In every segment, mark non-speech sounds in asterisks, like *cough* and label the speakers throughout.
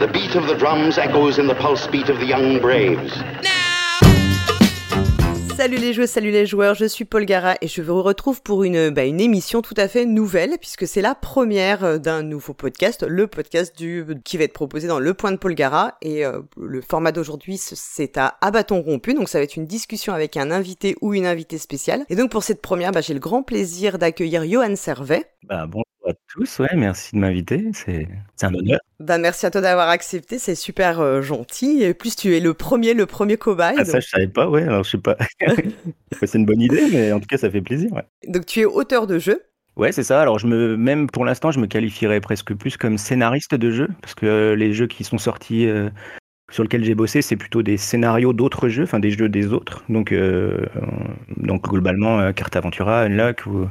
Speaker 1: The beat of the drums echoes in the pulse beat of the young braves.
Speaker 2: Salut les joueurs, salut les joueurs, je suis Paul Gara et je vous retrouve pour une, bah, une émission tout à fait nouvelle puisque c'est la première euh, d'un nouveau podcast, le podcast du, qui va être proposé dans Le Point de Paul Gara et euh, le format d'aujourd'hui c'est à à bâton rompu donc ça va être une discussion avec un invité ou une invitée spéciale et donc pour cette première bah, j'ai le grand plaisir d'accueillir Johan Servet.
Speaker 3: Bah, bonjour à tous, ouais, merci de m'inviter, c'est un honneur.
Speaker 2: Bah, merci à toi d'avoir accepté, c'est super euh, gentil. Et plus tu es le premier, le premier cobaye.
Speaker 3: Ah, ça, je savais pas, ouais, alors je sais pas. *laughs* c'est une bonne idée, mais en tout cas, ça fait plaisir. Ouais.
Speaker 2: Donc, tu es auteur de jeu.
Speaker 3: Ouais, c'est ça. Alors, je me, même pour l'instant, je me qualifierais presque plus comme scénariste de jeu, parce que les jeux qui sont sortis, euh, sur lesquels j'ai bossé, c'est plutôt des scénarios d'autres jeux, enfin des jeux des autres. Donc, euh, donc globalement, Carte Aventura, Unlock ou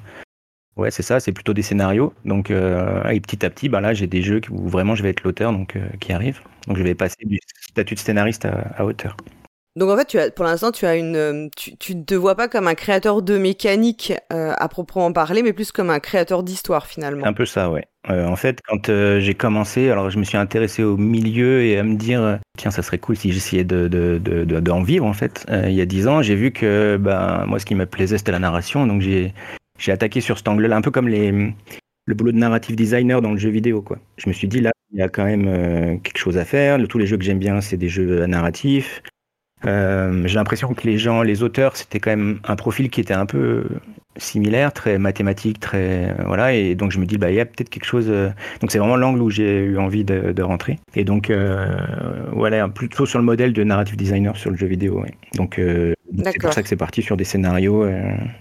Speaker 3: Ouais, c'est ça, c'est plutôt des scénarios. Donc, euh, et petit à petit, bah là, j'ai des jeux où vraiment je vais être l'auteur donc, euh, qui arrivent. Donc, je vais passer du statut de scénariste à, auteur.
Speaker 2: Donc, en fait, tu as, pour l'instant, tu as une, euh, tu, ne te vois pas comme un créateur de mécanique à proprement parler, mais plus comme un créateur d'histoire finalement.
Speaker 3: Un peu ça, ouais. en fait, quand j'ai commencé, alors je me suis intéressé au milieu et à me dire, tiens, ça serait cool si j'essayais de, de, de, vivre en fait. il y a dix ans, j'ai vu que, ben, moi, ce qui me plaisait, c'était la narration, donc j'ai j'ai attaqué sur cet angle-là, un peu comme le boulot de narrative designer dans le jeu vidéo. Je me suis dit, là, il y a quand même euh, quelque chose à faire. Tous les jeux que j'aime bien, c'est des jeux narratifs. Euh, j'ai l'impression que les gens, les auteurs, c'était quand même un profil qui était un peu similaire, très mathématique, très voilà. Et donc je me dis bah il y a peut-être quelque chose. Euh, donc c'est vraiment l'angle où j'ai eu envie de, rentrer. Et donc voilà, plutôt sur le modèle de narrative designer sur le jeu vidéo. Donc c'est pour ça que c'est parti sur des scénarios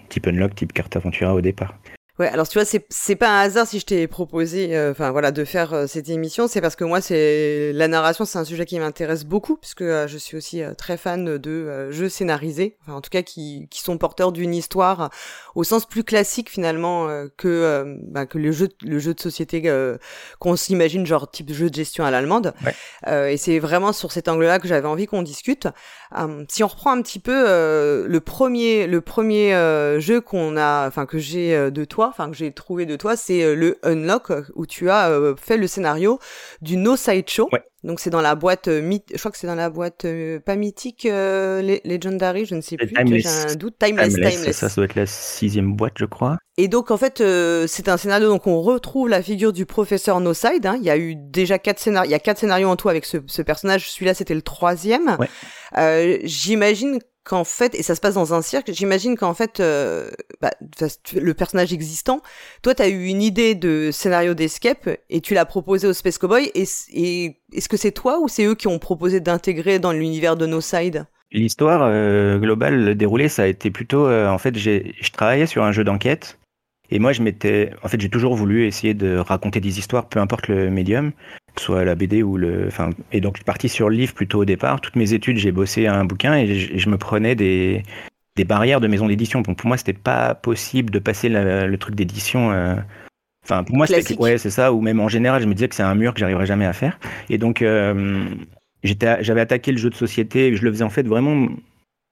Speaker 3: type Unlock, type Carte Aventura au départ.
Speaker 2: Ouais, alors tu vois, c'est c'est pas un hasard si je t'ai proposé, euh, enfin voilà, de faire euh, cette émission, c'est parce que moi, c'est la narration, c'est un sujet qui m'intéresse beaucoup, puisque euh, je suis aussi très fan de jeux scénarisés, enfin en tout cas qui qui sont porteurs d'une histoire au sens plus classique finalement que bah, que le jeu le jeu de société qu'on s'imagine genre type jeu de gestion à l'allemande. et c'est vraiment sur cet angle-là que j'avais envie qu'on discute. si on reprend un petit peu le premier le premier jeu qu'on a, enfin que j'ai de toi enfin que j'ai trouvé de toi, c'est euh, le Unlock où tu as euh, fait le scénario du No Side Show. Donc c'est dans la boîte euh, je crois que c'est dans la boîte pas mythique Legendary, je ne sais plus, j'ai un doute.
Speaker 3: Timeless, Timeless. Ça, ça doit être la sixième boîte, je crois.
Speaker 2: Et donc en fait c'est un scénario donc on retrouve la figure du professeur No Side. Hein. Il y a eu déjà quatre scénarios, il y a quatre scénarios en tout avec ce, ce personnage. Celui-là c'était le troisième. Ouais. J'imagine qu'en fait, et ça se passe dans un cirque, j'imagine qu'en fait, euh, bah, le personnage existant, toi, tu as eu une idée de scénario d'escape et tu l'as proposé au Space Cowboy. Et, est-ce que c'est toi ou c'est eux qui ont proposé d'intégrer dans l'univers de No Side?
Speaker 3: L'histoire euh, globale déroulée, ça a été plutôt, euh, en fait, je travaillais sur un jeu d'enquête. Et moi, je m'étais, en fait, j'ai toujours voulu essayer de raconter des histoires, peu importe le médium soit la BD ou le. Enfin, et donc, je suis parti sur le livre plutôt au départ. Toutes mes études, j'ai bossé à un bouquin et je, me prenais des, des barrières de maison d'édition. Donc, pour moi, c'était pas possible de passer le truc d'édition. Euh, enfin, pour moi, c'était. Ouais, c'est ça. Ou même en général, je me disais que c'est un mur que j'arriverais jamais à faire. Et donc, euh, j'avais attaqué le jeu de société. Je le faisais en fait vraiment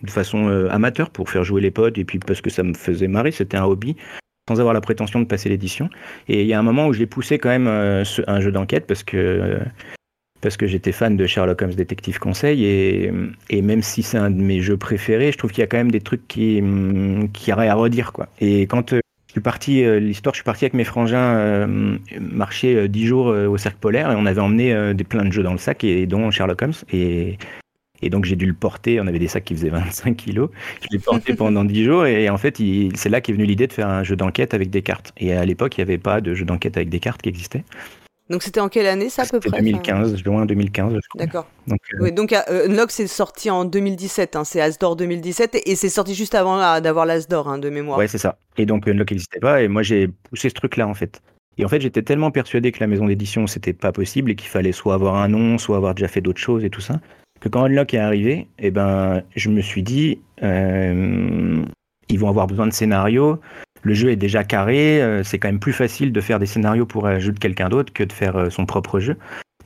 Speaker 3: de façon euh, amateur pour faire jouer les potes et puis parce que ça me faisait marrer. C'était un hobby sans avoir la prétention de passer l'édition. Et il y a un moment où j'ai poussé quand même euh, un jeu d'enquête parce que euh, que j'étais fan de Sherlock Holmes Détective Conseil et, et même si c'est un de mes jeux préférés, je trouve qu'il y a quand même des trucs qui qui auraient à redire quoi. Et quand euh, je suis parti, l'histoire, je suis parti avec mes frangins marcher dix jours au cercle polaire et on avait emmené des plein de jeux dans le sac et dont Sherlock Holmes et et donc j'ai dû le porter, on avait des sacs qui faisaient 25 kilos, je l'ai porté *laughs* pendant 10 jours et en fait c'est là qu'est venue l'idée de faire un jeu d'enquête avec des cartes. Et à l'époque il n'y avait pas de jeu d'enquête avec des cartes qui existait.
Speaker 2: Donc c'était en quelle année ça à peu près
Speaker 3: 2015, juin 2015
Speaker 2: D'accord. Donc, euh... oui, donc euh, Unlock c'est sorti en 2017, hein, c'est Asdor 2017 et c'est sorti juste avant d'avoir l'Asdor hein, de mémoire.
Speaker 3: Ouais c'est ça. Et donc Unlock n'existait pas et moi j'ai poussé ce truc là en fait. Et en fait, j'étais tellement persuadé que la maison d'édition, c'était pas possible et qu'il fallait soit avoir un nom, soit avoir déjà fait d'autres choses et tout ça, que quand Unlock est arrivé, eh ben, je me suis dit, euh, ils vont avoir besoin de scénarios. Le jeu est déjà carré, euh, c'est quand même plus facile de faire des scénarios pour un jeu de quelqu'un d'autre que de faire euh, son propre jeu.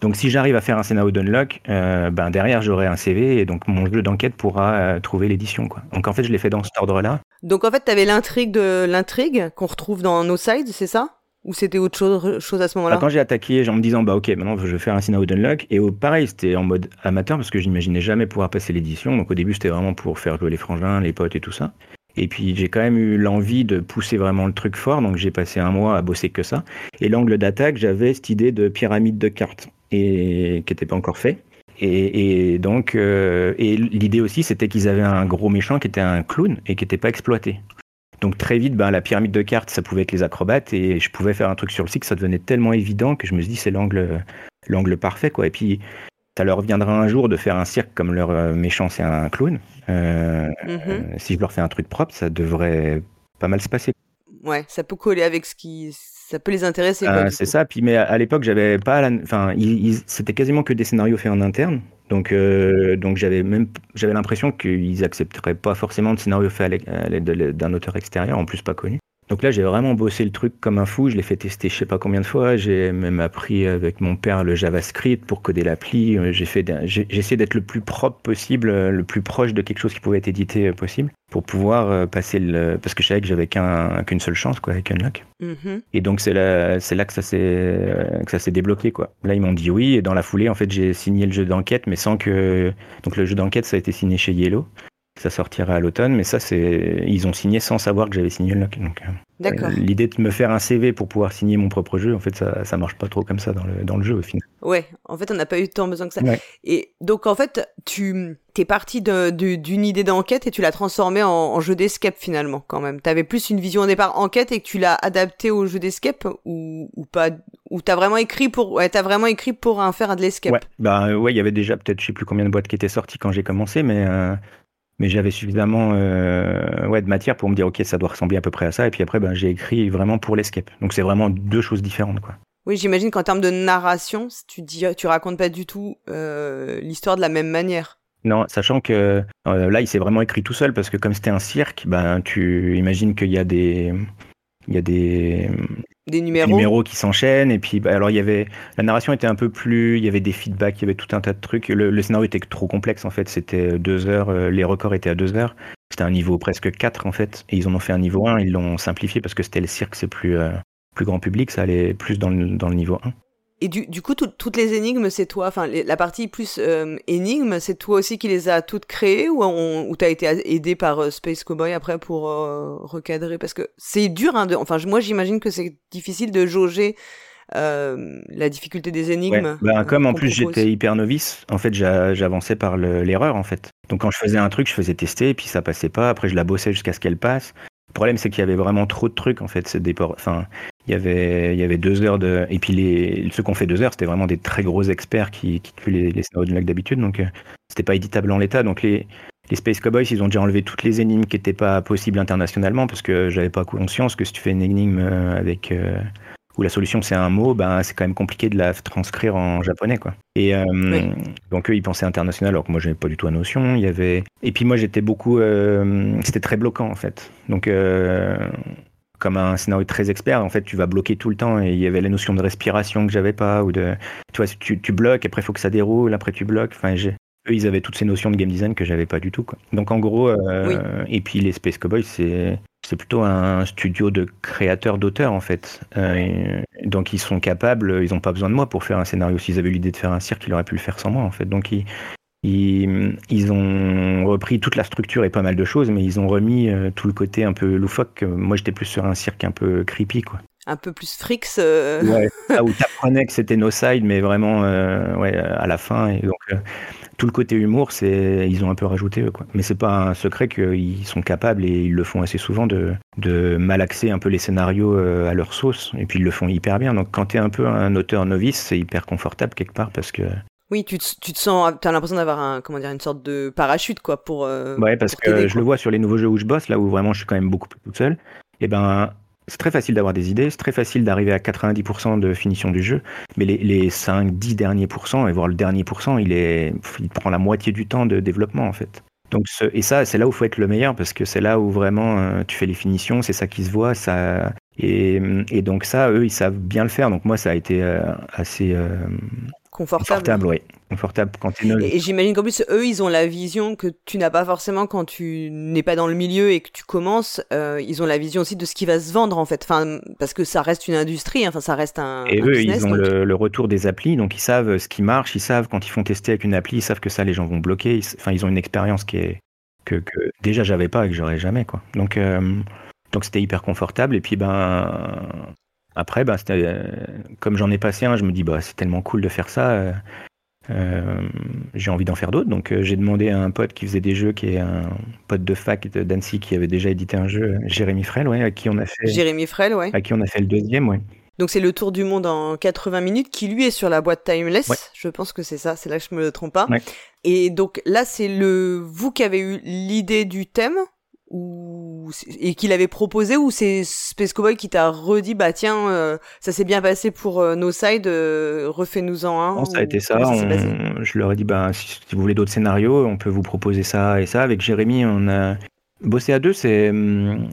Speaker 3: Donc si j'arrive à faire un scénario d'Unlock, ben derrière j'aurai un CV et donc mon jeu d'enquête pourra trouver l'édition. Donc en fait je l'ai fait dans cet ordre-là.
Speaker 2: Donc en fait tu avais l'intrigue de l'intrigue qu'on retrouve dans No Sides, c'est ça? Ou c'était autre chose, à ce moment-là
Speaker 3: bah, Quand j'ai attaqué, en me disant, bah ok, maintenant je vais faire un scénario d'unlock, et pareil, c'était en mode amateur parce que j'imaginais jamais pouvoir passer l'édition. Donc au début, c'était vraiment pour faire jouer les frangins, les potes et tout ça. Et puis j'ai quand même eu l'envie de pousser vraiment le truc fort, donc j'ai passé un mois à bosser que ça. Et l'angle d'attaque, j'avais cette idée de pyramide de cartes, et qui n'était pas encore fait. Et, donc, euh, et l'idée aussi, c'était qu'ils avaient un gros méchant qui était un clown et qui n'était pas exploité. Donc très vite, ben, la pyramide de cartes, ça pouvait être les acrobates et je pouvais faire un truc sur le site, ça devenait tellement évident que je me suis dit c'est l'angle, l'angle parfait quoi. Et puis ça leur viendra un jour de faire un cirque comme leur euh, méchant c'est un clown. Euh, mhm. si je leur fais un truc propre, ça devrait pas mal se passer.
Speaker 2: Ouais, ça peut coller avec ce qui, ça peut les intéresser.
Speaker 3: c'est ça. Puis mais à, l'époque, j'avais pas, enfin, c'était quasiment que des scénarios faits en interne. Donc, euh, j'avais l'impression qu'ils accepteraient pas forcément de scénario fait d'un auteur extérieur, en plus pas connu. Donc là, j'ai vraiment bossé le truc comme un fou. Je l'ai fait tester je sais pas combien de fois. J'ai même appris avec mon père le JavaScript pour coder l'appli. J'ai fait, j'ai essayé d'être le plus propre possible, le plus proche de quelque chose qui pouvait être édité possible pour pouvoir euh, passer le. Parce que je savais que j'avais qu'une seule chance, quoi, avec Unlock. Mm-hmm. Et donc, c'est là, c'est là que ça s'est, que ça s'est débloqué, quoi. Là, ils m'ont dit oui. Et dans la foulée, en fait, j'ai signé le jeu d'enquête, mais sans que. Donc, le jeu d'enquête, ça a été signé chez Yellow ça sortira à l'automne, mais ça, c'est ils ont signé sans savoir que j'avais signé le lock. Donc, euh, l'idée de me faire un CV pour pouvoir signer mon propre jeu, en fait, ça, ça marche pas trop comme ça dans le, dans le jeu au final.
Speaker 2: Ouais, en fait, on n'a pas eu tant besoin que ça. Et donc, en fait, tu es parti d'une idée d'enquête et tu l'as transformée en, jeu d'escape finalement, quand même. Tu avais plus une vision au départ enquête et que tu l'as adapté au jeu d'escape ou, ou pas Ou t'as vraiment écrit pour, ouais, as vraiment écrit pour un faire de l'escape?
Speaker 3: Ouais, bah ouais, il y avait déjà peut-être, je sais plus combien de boîtes qui étaient sorties quand j'ai commencé, mais euh, mais j'avais suffisamment euh, ouais, de matière pour me dire ok ça doit ressembler à peu près à ça. Et puis après ben, j'ai écrit vraiment pour l'escape. Donc c'est vraiment deux choses différentes quoi.
Speaker 2: Oui j'imagine qu'en termes de narration tu dis tu racontes pas du tout euh, l'histoire de la même manière.
Speaker 3: Non, sachant que euh, là, il s'est vraiment écrit tout seul parce que comme c'était un cirque, ben tu imagines qu'il y a des, il y a des,
Speaker 2: des numéros.
Speaker 3: qui s'enchaînent et puis bah, alors il y avait la narration était un peu plus il y avait des feedbacks il y avait tout un tas de trucs. Le, scénario était trop complexe en fait. C'était deux heures euh, les records étaient à deux heures. C'était un niveau presque 4 en fait et ils en ont fait un niveau 1 ils l'ont simplifié parce que c'était le cirque c'est plus euh, plus grand public ça allait plus dans le, dans le niveau 1
Speaker 2: et du, du coup, toutes les énigmes, c'est toi, enfin, la partie plus euh, énigme, c'est toi aussi qui les as toutes créées ou, ou t'as été aidé par euh, Space Cowboy après pour euh, recadrer? Parce que c'est dur, hein, de, enfin, moi j'imagine que c'est difficile de jauger la difficulté des énigmes.
Speaker 3: Ben, comme en plus j'étais hyper novice, en fait j'avançais par l'erreur en fait. Donc quand je faisais un truc, je faisais tester, et puis ça passait pas, après je la bossais jusqu'à ce qu'elle passe. Le problème, c'est qu'il y avait vraiment trop de trucs, en fait. Enfin, il y avait, il y avait deux heures de. Et puis, les... ceux qu'on fait deux heures, c'était vraiment des très gros experts qui, qui tuent les, les scénarios de d'habitude. Donc, euh, c'était pas éditable en l'état. Donc, les, les Space Cowboys, ils ont déjà enlevé toutes les énigmes qui n'étaient pas possibles internationalement parce que j'avais pas conscience que si tu fais une énigme euh, avec. Euh, où la solution c'est un mot, ben, c'est quand même compliqué de la transcrire en japonais. Quoi. Et euh, donc eux, ils pensaient international, alors que moi, j'avais pas du tout la notion. Il y avait... Et puis moi, j'étais beaucoup... Euh, c'était très bloquant, en fait. Donc, euh, comme un scénario très expert, en fait, tu vas bloquer tout le temps. Et il y avait la notion de respiration que j'avais pas, ou de... Tu vois, tu, tu bloques, après, il faut que ça déroule, après, tu bloques. Enfin. Eux, ils avaient toutes ces notions de game design que j'avais pas du tout. Quoi. Donc en gros, euh, et puis les Space Cowboys, c'est c'est plutôt un studio de créateurs d'auteurs en fait. Euh, donc ils sont capables, ils n'ont pas besoin de moi pour faire un scénario. S'ils avaient l'idée de faire un cirque, ils auraient pu le faire sans moi en fait. Donc ils, ils, ils, ont repris toute la structure et pas mal de choses, mais ils ont remis euh, tout le côté un peu loufoque. Moi j'étais plus sur un cirque un peu creepy quoi
Speaker 2: un peu plus frix. Euh...
Speaker 3: Ouais, *laughs* où t'apprenais que c'était no side, mais vraiment euh, ouais, à la fin. Et donc, euh, tout le côté humour, c'est ils ont un peu rajouté eux, quoi. Mais c'est pas un secret qu'ils sont capables et ils le font assez souvent de, de malaxer un peu les scénarios euh, à leur sauce. Et puis ils le font hyper bien. Donc quand t'es un peu un auteur novice, c'est hyper confortable quelque part parce que
Speaker 2: oui, tu te, tu te sens, t'as l'impression d'avoir un, comment dire, une sorte de parachute, quoi, pour.
Speaker 3: ouais, parce que je le vois sur les nouveaux jeux où je bosse, là où vraiment je suis quand même beaucoup plus tout seul. Et ben, c'est très facile d'avoir des idées, c'est très facile d'arriver à 90% de finition du jeu, mais les, les 5-10 derniers pourcents, et voire le dernier pourcent, il, est, il prend la moitié du temps de développement en fait. Donc et ça, c'est là où il faut être le meilleur parce que c'est là où vraiment euh, tu fais les finitions, c'est ça qui se voit, ça et, et, donc ça, eux, ils savent bien le faire. Donc moi, ça a été euh, assez euh,
Speaker 2: confortable.
Speaker 3: Confortable, oui. Confortable quand tu
Speaker 2: Et, et j'imagine qu'en plus, eux, ils ont la vision que tu n'as pas forcément quand tu n'es pas dans le milieu et que tu commences. Euh, ils ont la vision aussi de ce qui va se vendre, en fait. Enfin, parce que ça reste une industrie, enfin, ça reste un.
Speaker 3: Et
Speaker 2: un
Speaker 3: eux,
Speaker 2: business,
Speaker 3: ils ont
Speaker 2: donc-
Speaker 3: le, le retour des applis, donc ils savent ce qui marche, ils savent quand ils font tester avec une appli, ils savent que ça, les gens vont bloquer. Ils- Enfin, ils ont une expérience qui est que, que déjà j'avais pas et que j'aurais jamais, quoi. Donc, euh, donc c'était hyper confortable. Et puis, ben, après, c'était, euh, comme j'en ai passé un, je me dis, bah, c'est tellement cool de faire ça. euh, euh, j'ai envie d'en faire d'autres, donc j'ai demandé à un pote qui faisait des jeux, qui est un pote de fac d'Annecy, qui avait déjà édité un jeu, Jérémy Frel, ouais, à qui on a fait,
Speaker 2: Jérémy Frel, ouais.
Speaker 3: à qui on a fait le deuxième, ouais.
Speaker 2: Donc c'est le tour du monde en 80 minutes qui lui est sur la boîte Timeless.
Speaker 3: Ouais.
Speaker 2: Je pense que c'est ça, c'est là que je me trompe pas.
Speaker 3: Ouais.
Speaker 2: Et donc là c'est le vous qui avez eu l'idée du thème ou et qui l'avait proposé ou c'est Space Cowboy qui t'a redit bah tiens euh, ça s'est bien passé pour euh, No Side euh, refais-nous-en un.
Speaker 3: Non, ça a été ça. on- Je leur ai dit, bah, si, si vous voulez d'autres scénarios, on peut vous proposer ça et ça. Avec Jérémy, on a bossé à deux. C'est hum,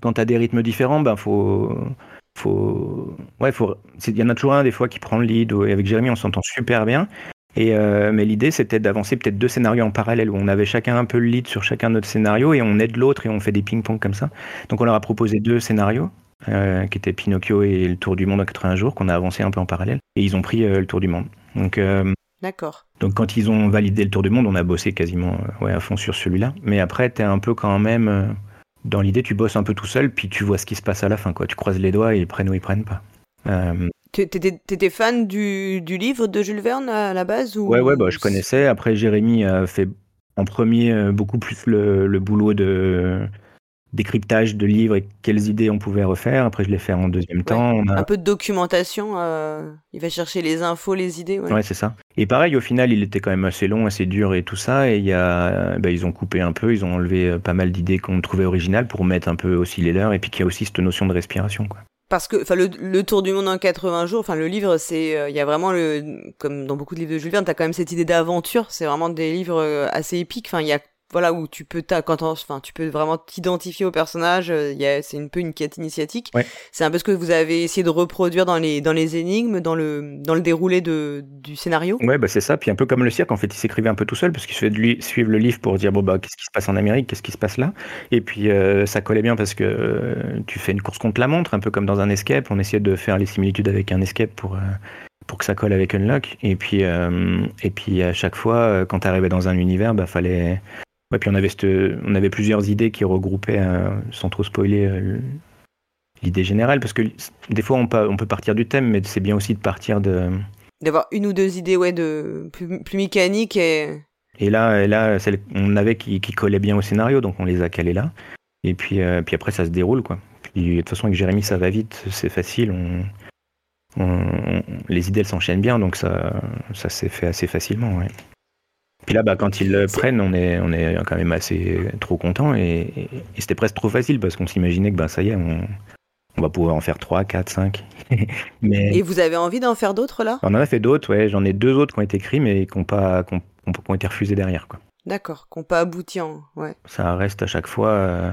Speaker 3: quand t'as des rythmes différents, ben faut, faut, ouais, faut. Il y en a toujours un des fois qui prend le lead. Et avec Jérémy, on s'entend super bien. Et euh, mais l'idée, c'était d'avancer peut-être deux scénarios en parallèle où on avait chacun un peu le lead sur chacun de notre scénario et on aide l'autre et on fait des ping-pong comme ça. Donc on leur a proposé deux scénarios. euh, qui étaient Pinocchio et le Tour du Monde en 80 jours, qu'on a avancé un peu en parallèle. Et ils ont pris euh, le Tour du Monde. Donc, euh,
Speaker 2: D'accord.
Speaker 3: donc quand ils ont validé le Tour du Monde, on a bossé quasiment euh, ouais, à fond sur celui-là. Mais après, t'es un peu quand même... dans l'idée, tu bosses un peu tout seul, puis tu vois ce qui se passe à la fin. Quoi. Tu croises les doigts et ils prennent ou ils prennent pas. Euh,
Speaker 2: Tu- T'étais fan du, du livre de Jules Verne à la base ou
Speaker 3: ouais, ouais, bah, je connaissais. Après, Jérémy a fait en premier euh, beaucoup plus le, le boulot de décryptage de livres et quelles idées on pouvait refaire. Après, je l'ai fait en deuxième temps. On a...
Speaker 2: Un peu de documentation. euh, il va chercher les infos, les idées. Ouais.
Speaker 3: Ouais, c'est ça. Et pareil, au final, il était quand même assez long, assez dur et tout ça. Et y a, bah, ils ont coupé un peu, ils ont enlevé euh, pas mal d'idées qu'on trouvait originales pour mettre un peu aussi les leurs. Et puis qu'il y a aussi cette notion de respiration, quoi.
Speaker 2: Parce que, enfin, le, le tour du monde en 80 jours, enfin, le livre, c'est, euh, il y a vraiment le, comme dans beaucoup de livres de Jules Verne, t'as quand même cette idée d'aventure. C'est vraiment des livres euh, assez épiques. Enfin, il y a, voilà, où tu peux, quand enfin, tu peux vraiment t'identifier au personnage. euh, c'est un peu une quête initiatique.
Speaker 3: Ouais.
Speaker 2: C'est un peu ce que vous avez essayé de reproduire dans les, dans les énigmes, dans le, dans le déroulé de, du scénario?
Speaker 3: Ouais, bah c'est ça. Puis un peu comme le cirque, en fait, il s'écrivait un peu tout seul parce qu'il lui suivre le livre pour dire bon bah qu'est-ce qui se passe en Amérique, qu'est-ce qui se passe là? Et puis euh, ça collait bien parce que euh, tu fais une course contre la montre, un peu comme dans un escape. On essayait de faire les similitudes avec un escape pour pour que ça colle avec Unlock. Et puis et puis à chaque fois, quand tu arrivais dans un univers, bah fallait. Ouais, puis on avait cette- on avait plusieurs idées qui regroupaient, euh, sans trop spoiler. euh, L'idée générale, parce que des fois on peut, on peut partir du thème, mais c'est bien aussi de partir de,
Speaker 2: D'avoir une ou deux idées, ouais, de, plus, plus mécaniques et,
Speaker 3: Et là, et là celle, on avait qui, qui collaient bien au scénario, donc on les a calés là. Et puis, euh, puis après, ça se déroule, quoi. Puis, de toute façon, avec Jérémy, ça va vite, c'est facile. On, on- les idées, elles s'enchaînent bien, donc ça, ça s'est fait assez facilement, ouais. Puis là, bah, quand ils le prennent, on est, on est quand même assez trop content. Et, et- et c'était presque trop facile, parce qu'on s'imaginait que, bah, ça y est, on, on va pouvoir en faire 3, 4, 5. Mais...
Speaker 2: et vous avez envie d'en faire d'autres, là?
Speaker 3: On en a fait d'autres, ouais. J'en ai deux autres qui ont été écrits, mais qui ont, pas, qui ont, qui ont été refusés derrière, quoi.
Speaker 2: D'accord, qu'on pas abouti en, ouais.
Speaker 3: ça reste à chaque fois euh,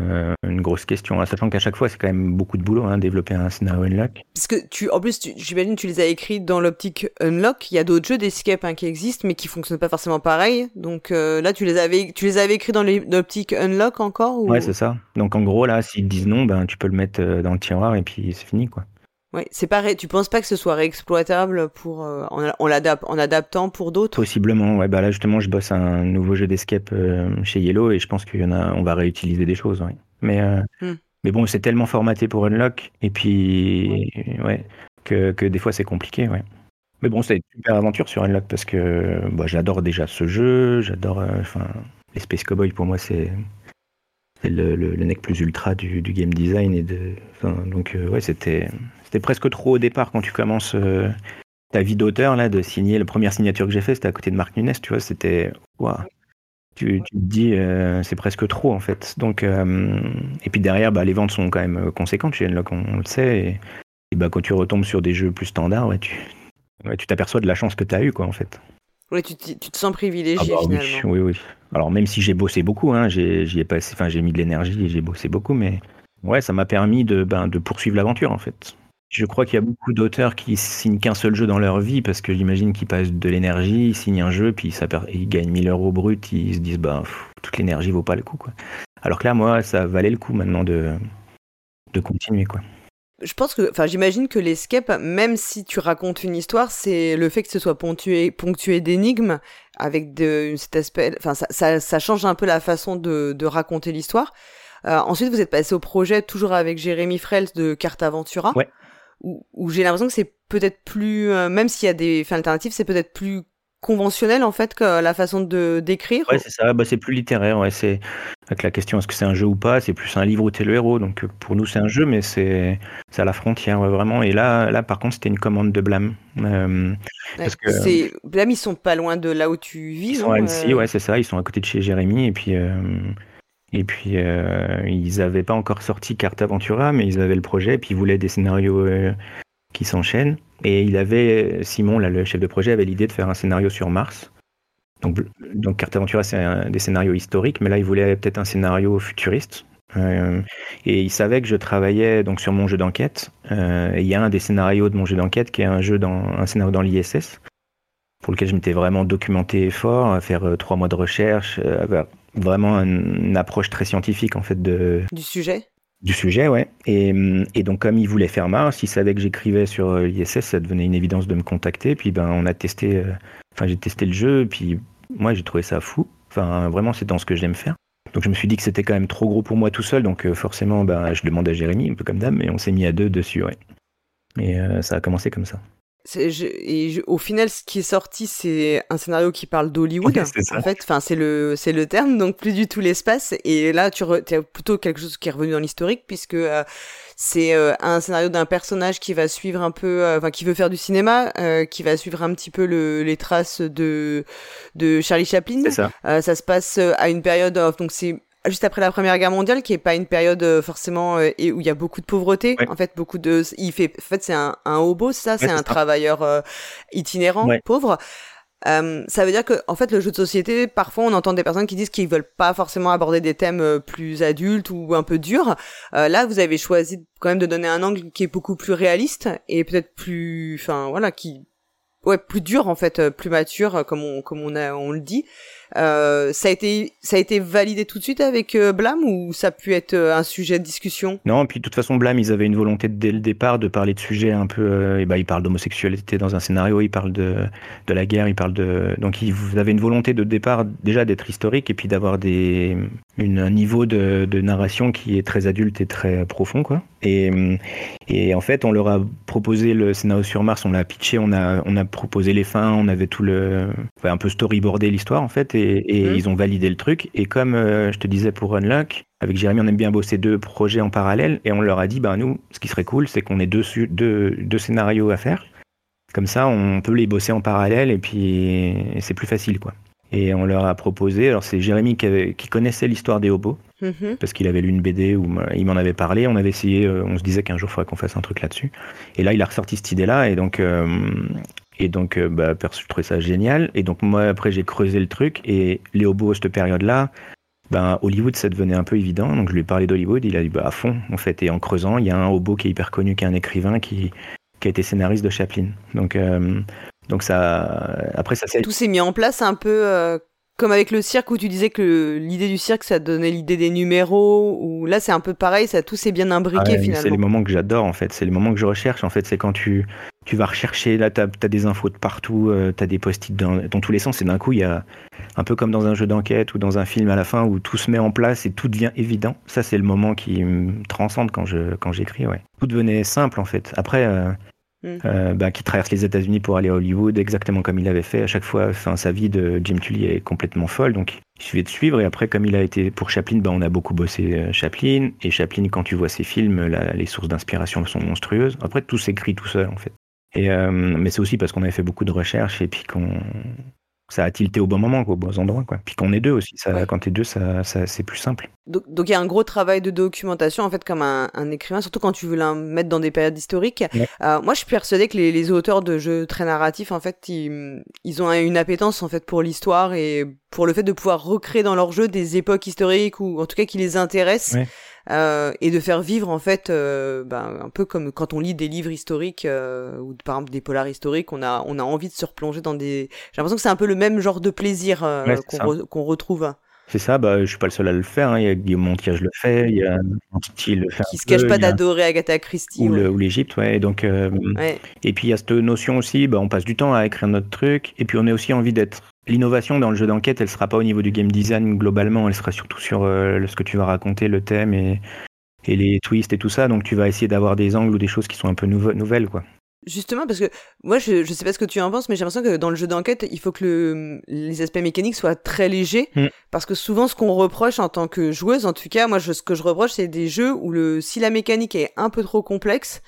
Speaker 3: euh, une grosse question. hein. Sachant qu'à chaque fois, c'est quand même beaucoup de boulot, hein, développer un scénario unlock.
Speaker 2: Parce que tu, en plus, j'imagine tu les as écrits dans l'optique Unlock. Il y a d'autres jeux d'escape hein, qui existent, mais qui fonctionnent pas forcément pareil. Donc euh, là, tu les avais, tu les avais écrits dans l'optique Unlock encore ou...
Speaker 3: Ouais, c'est ça. Donc en gros, là, s'ils disent non, ben, tu peux le mettre euh, dans le tiroir et puis c'est fini, quoi.
Speaker 2: Ouais, c'est pareil. Tu penses pas que ce soit réexploitable pour euh, en, en, adaptant pour d'autres?
Speaker 3: Possiblement, ouais. Bah là, justement, je bosse un nouveau jeu d'escape euh, chez Yellow et je pense qu'il y en a, on va réutiliser des choses, ouais. Mais, euh,
Speaker 2: Hmm.
Speaker 3: mais bon, c'est tellement formaté pour unlock et puis, ouais, que, que des fois, c'est compliqué, ouais. Mais bon, c'est une super aventure sur Unlock parce que bah, j'adore déjà ce jeu, j'adore. Enfin, les Space Cowboys pour moi, c'est le, le, le nec plus ultra du, du game design. Et de, donc, ouais, c'était c'était presque trop au départ quand tu commences euh, ta vie d'auteur, là, de signer. La première signature que j'ai faite, c'était à côté de Marc Nunes, tu vois, c'était. Tu, tu te dis, euh, c'est presque trop en fait. Donc, euh, et puis derrière, bah, les ventes sont quand même conséquentes chez on, on le sait. Et, et bah, quand tu retombes sur des jeux plus standards, ouais, tu ouais, t'aperçois de la chance que tu as eue, quoi, en fait.
Speaker 2: Ouais, tu, te sens privilégié
Speaker 3: Ah bah oui,
Speaker 2: finalement.
Speaker 3: oui, oui. Alors même si j'ai bossé beaucoup, hein, j'ai j'y ai passé, enfin j'ai mis de l'énergie et j'ai bossé beaucoup, mais ouais, ça m'a permis de, ben, de poursuivre l'aventure en fait. Je crois qu'il y a beaucoup d'auteurs qui signent qu'un seul jeu dans leur vie parce que j'imagine qu'ils passent de l'énergie, ils signent un jeu, puis ils gagnent 1000 euros brut, ils se disent bah toute l'énergie vaut pas le coup quoi. Alors que là, moi, ça valait le coup maintenant de, de continuer quoi
Speaker 2: je pense que, enfin, j'imagine que l'escape, même si tu racontes une histoire, c'est le fait que ce soit ponctué, ponctué d'énigmes, avec de, cet aspect, enfin, ça, ça, ça, change un peu la façon de, de raconter l'histoire. Euh, ensuite, vous êtes passé au projet, toujours avec Jérémy Frels de Carte Aventura.
Speaker 3: Ouais.
Speaker 2: Où, où j'ai l'impression que c'est peut-être plus, euh, même s'il y a des fins alternatives, c'est peut-être plus conventionnel en fait que la façon de d'écrire.
Speaker 3: Ouais, c'est ça. Bah, c'est plus littéraire. Ouais, c'est avec la question est-ce que c'est un jeu ou pas? C'est plus un livre où t'es le héros. Donc pour nous c'est un jeu, mais c'est à la frontière vraiment. Et là là par contre c'était une commande de blâme. Euh,
Speaker 2: parce que c'est blâme ils sont pas loin de là où tu vis.
Speaker 3: Ils sont à Annecy, euh? ouais c'est ça. Ils sont à côté de chez Jérémy et puis. Euh, et puis, ils n'avaient pas encore sorti Carte Aventura, mais ils avaient le projet, et puis ils voulaient des scénarios qui s'enchaînent. Et il avait, Simon, le chef de projet, avait l'idée de faire un scénario sur Mars. Donc, donc Carte Aventura, c'est des scénarios historiques, mais là, il voulait peut-être un scénario futuriste. Euh, et il savait que je travaillais donc sur mon jeu d'enquête. Euh, il y a un des scénarios de mon jeu d'enquête qui est un jeu dans un scénario dans l'ISS, pour lequel je m'étais vraiment documenté fort, à faire euh, trois mois de recherche, vraiment une, approche très scientifique en fait de
Speaker 2: du sujet?
Speaker 3: Du sujet, ouais. Et, et, donc, comme il voulait faire Mars, il savait que j'écrivais sur euh, l'ISS, ça devenait une évidence de me contacter. Puis, ben, on a testé, euh, enfin, j'ai testé le jeu, puis moi, j'ai trouvé ça fou. Enfin, vraiment, c'est dans ce que j'aime faire. Donc, je me suis dit que c'était quand même trop gros pour moi tout seul. Donc, euh, forcément, ben, je demande à Jérémy, un peu comme dame, mais on s'est mis à deux dessus, ouais. Et ça a commencé comme ça
Speaker 2: et au final, ce qui est sorti, c'est un scénario qui parle d'Hollywood. *laughs* en fait, enfin, c'est le, c'est le terme, donc plus du tout l'espace. Et là, tu as plutôt quelque chose qui est revenu dans l'historique, puisque euh, c'est euh, un scénario d'un personnage qui va suivre un peu, euh, enfin, qui veut faire du cinéma, qui va suivre un petit peu le, les traces de de Charlie Chaplin.
Speaker 3: Ça.
Speaker 2: ça se passe à une période, donc c'est juste après la Première Guerre mondiale, qui est pas une période euh, forcément euh, et où il y a beaucoup de pauvreté. En fait, beaucoup de, il fait, en fait, c'est un, un hobo, ça, c'est un travailleur euh, itinérant, pauvre. ça veut dire que, en fait, le jeu de société, parfois, on entend des personnes qui disent qu'ils veulent pas forcément aborder des thèmes plus adultes ou un peu durs. là, vous avez choisi quand même de donner un angle qui est beaucoup plus réaliste et peut-être plus, enfin, voilà, qui, ouais, plus dur en fait, plus mature, comme on, comme on a, on le dit. Euh, ça a été ça a été validé tout de suite avec euh, Blam ou ça a pu être euh, un sujet de discussion?
Speaker 3: Non, puis de toute façon Blam ils avaient une volonté dès le départ de parler de sujets un peu et bah ils parlent d'homosexualité dans un scénario, ils parlent de de la guerre, ils parlent de donc ils avaient une volonté de départ déjà d'être historique et puis d'avoir des un niveau de, de narration qui est très adulte et très profond quoi. Et et en fait on leur a proposé le scénario sur Mars, on l'a pitché, on a on a proposé les fins, on avait tout le un peu storyboardé l'histoire en fait mhm. ils ont validé le truc. Et comme euh, je te disais pour Unlock, avec Jérémy, on aime bien bosser deux projets en parallèle et on leur a dit, bah nous, ce qui serait cool, c'est qu'on ait deux, deux, deux, scénarios à faire. Comme ça, on peut les bosser en parallèle et puis c'est plus facile, quoi. Et on leur a proposé, alors c'est Jérémy qui, qui, connaissait l'histoire des hobos, mhm. parce qu'il avait lu une BD où il m'en avait parlé, on avait essayé, euh, on se disait qu'un jour il faudrait qu'on fasse un truc là-dessus. Et là, il a ressorti cette idée-là, et donc euh, et donc, euh, bah, je trouvais ça génial. Et donc, moi, après, j'ai creusé le truc. Et les hobos, à cette période-là, ben, Hollywood, ça devenait un peu évident. Donc, je lui ai parlé d'Hollywood. Il a dit, bah, à fond, en fait. Et en creusant, il y a un hobo qui est hyper connu, qui est un écrivain, qui, a été scénariste de Chaplin. Donc, euh, donc ça, après, ça
Speaker 2: s'est. Tout s'est mis en place un peu euh, comme avec le cirque où tu disais que l'idée du cirque, ça donnait l'idée des numéros, ou là c'est un peu pareil, ça tout s'est bien imbriqué finalement.
Speaker 3: C'est les moments que j'adore en fait, c'est les moments que je recherche en fait, c'est quand tu, tu vas rechercher, là tu as, des infos de partout, euh, tu as des post-it dans, dans, tous les sens, et d'un coup il y a un peu comme dans un jeu d'enquête ou dans un film à la fin où tout se met en place et tout devient évident. Ça c'est le moment qui me transcende quand j'écris, quand ouais. Tout devenait simple en fait. Après, euh, Mm. Euh, bah, qui traverse les États-Unis pour aller à Hollywood, exactement comme il avait fait à chaque fois. Enfin, sa vie de Jim Tully est complètement folle, donc il suffit de suivre. Et après, comme il a été pour Chaplin, bah, on a beaucoup bossé euh, Chaplin. Et Chaplin, quand tu vois ses films, les sources d'inspiration sont monstrueuses. Après, tout s'écrit tout seul, en fait. Et, euh, mais c'est aussi parce qu'on avait fait beaucoup de recherches et puis qu'on ça a tilté au bon moment, quoi, aux bons endroits. Quoi. Puis qu'on est deux aussi, ça, quand t'es deux, ça, ça c'est plus simple.
Speaker 2: Donc il y a un gros travail de documentation, en fait, comme un, un écrivain, surtout quand tu veux la mettre dans des périodes historiques. Euh, moi, je suis persuadée que les, les, auteurs de jeux très narratifs, en fait, ils, ils ont une appétence, en fait, pour l'histoire et pour le fait de pouvoir recréer dans leur jeu des époques historiques ou en tout cas qui les intéressent. Euh, et de faire vivre en fait euh, ben, un peu comme quand on lit des livres historiques euh, ou par exemple des polars historiques on a on a envie de se replonger dans des j'ai l'impression que c'est un peu le même genre de plaisir qu'on retrouve
Speaker 3: c'est ça, bah, je suis pas le seul à le faire. Hein. Il y a Guillaume Montiage le fait, il y a
Speaker 2: Anti le fait. Qui se cache pas d'adorer Agatha Christie.
Speaker 3: Ou l'Égypte, ouais. Donc, euh, Et puis il y a cette notion aussi, bah, on passe du temps à écrire notre truc, et puis on a aussi envie d'être. L'innovation dans le jeu d'enquête, elle sera pas au niveau du game design globalement, elle sera surtout sur euh, ce que tu vas raconter, le thème et, et les twists et tout ça. Donc tu vas essayer d'avoir des angles ou des choses qui sont un peu nouvelles, quoi.
Speaker 2: Justement, parce que moi, je, je sais pas ce que tu en penses, mais j'ai l'impression que dans le jeu d'enquête, il faut que le, les aspects mécaniques soient très légers. Mm. Parce que souvent, ce qu'on reproche en tant que joueuse, en tout cas, moi, je, ce que je reproche, c'est des jeux où le, si la mécanique est un peu trop complexe,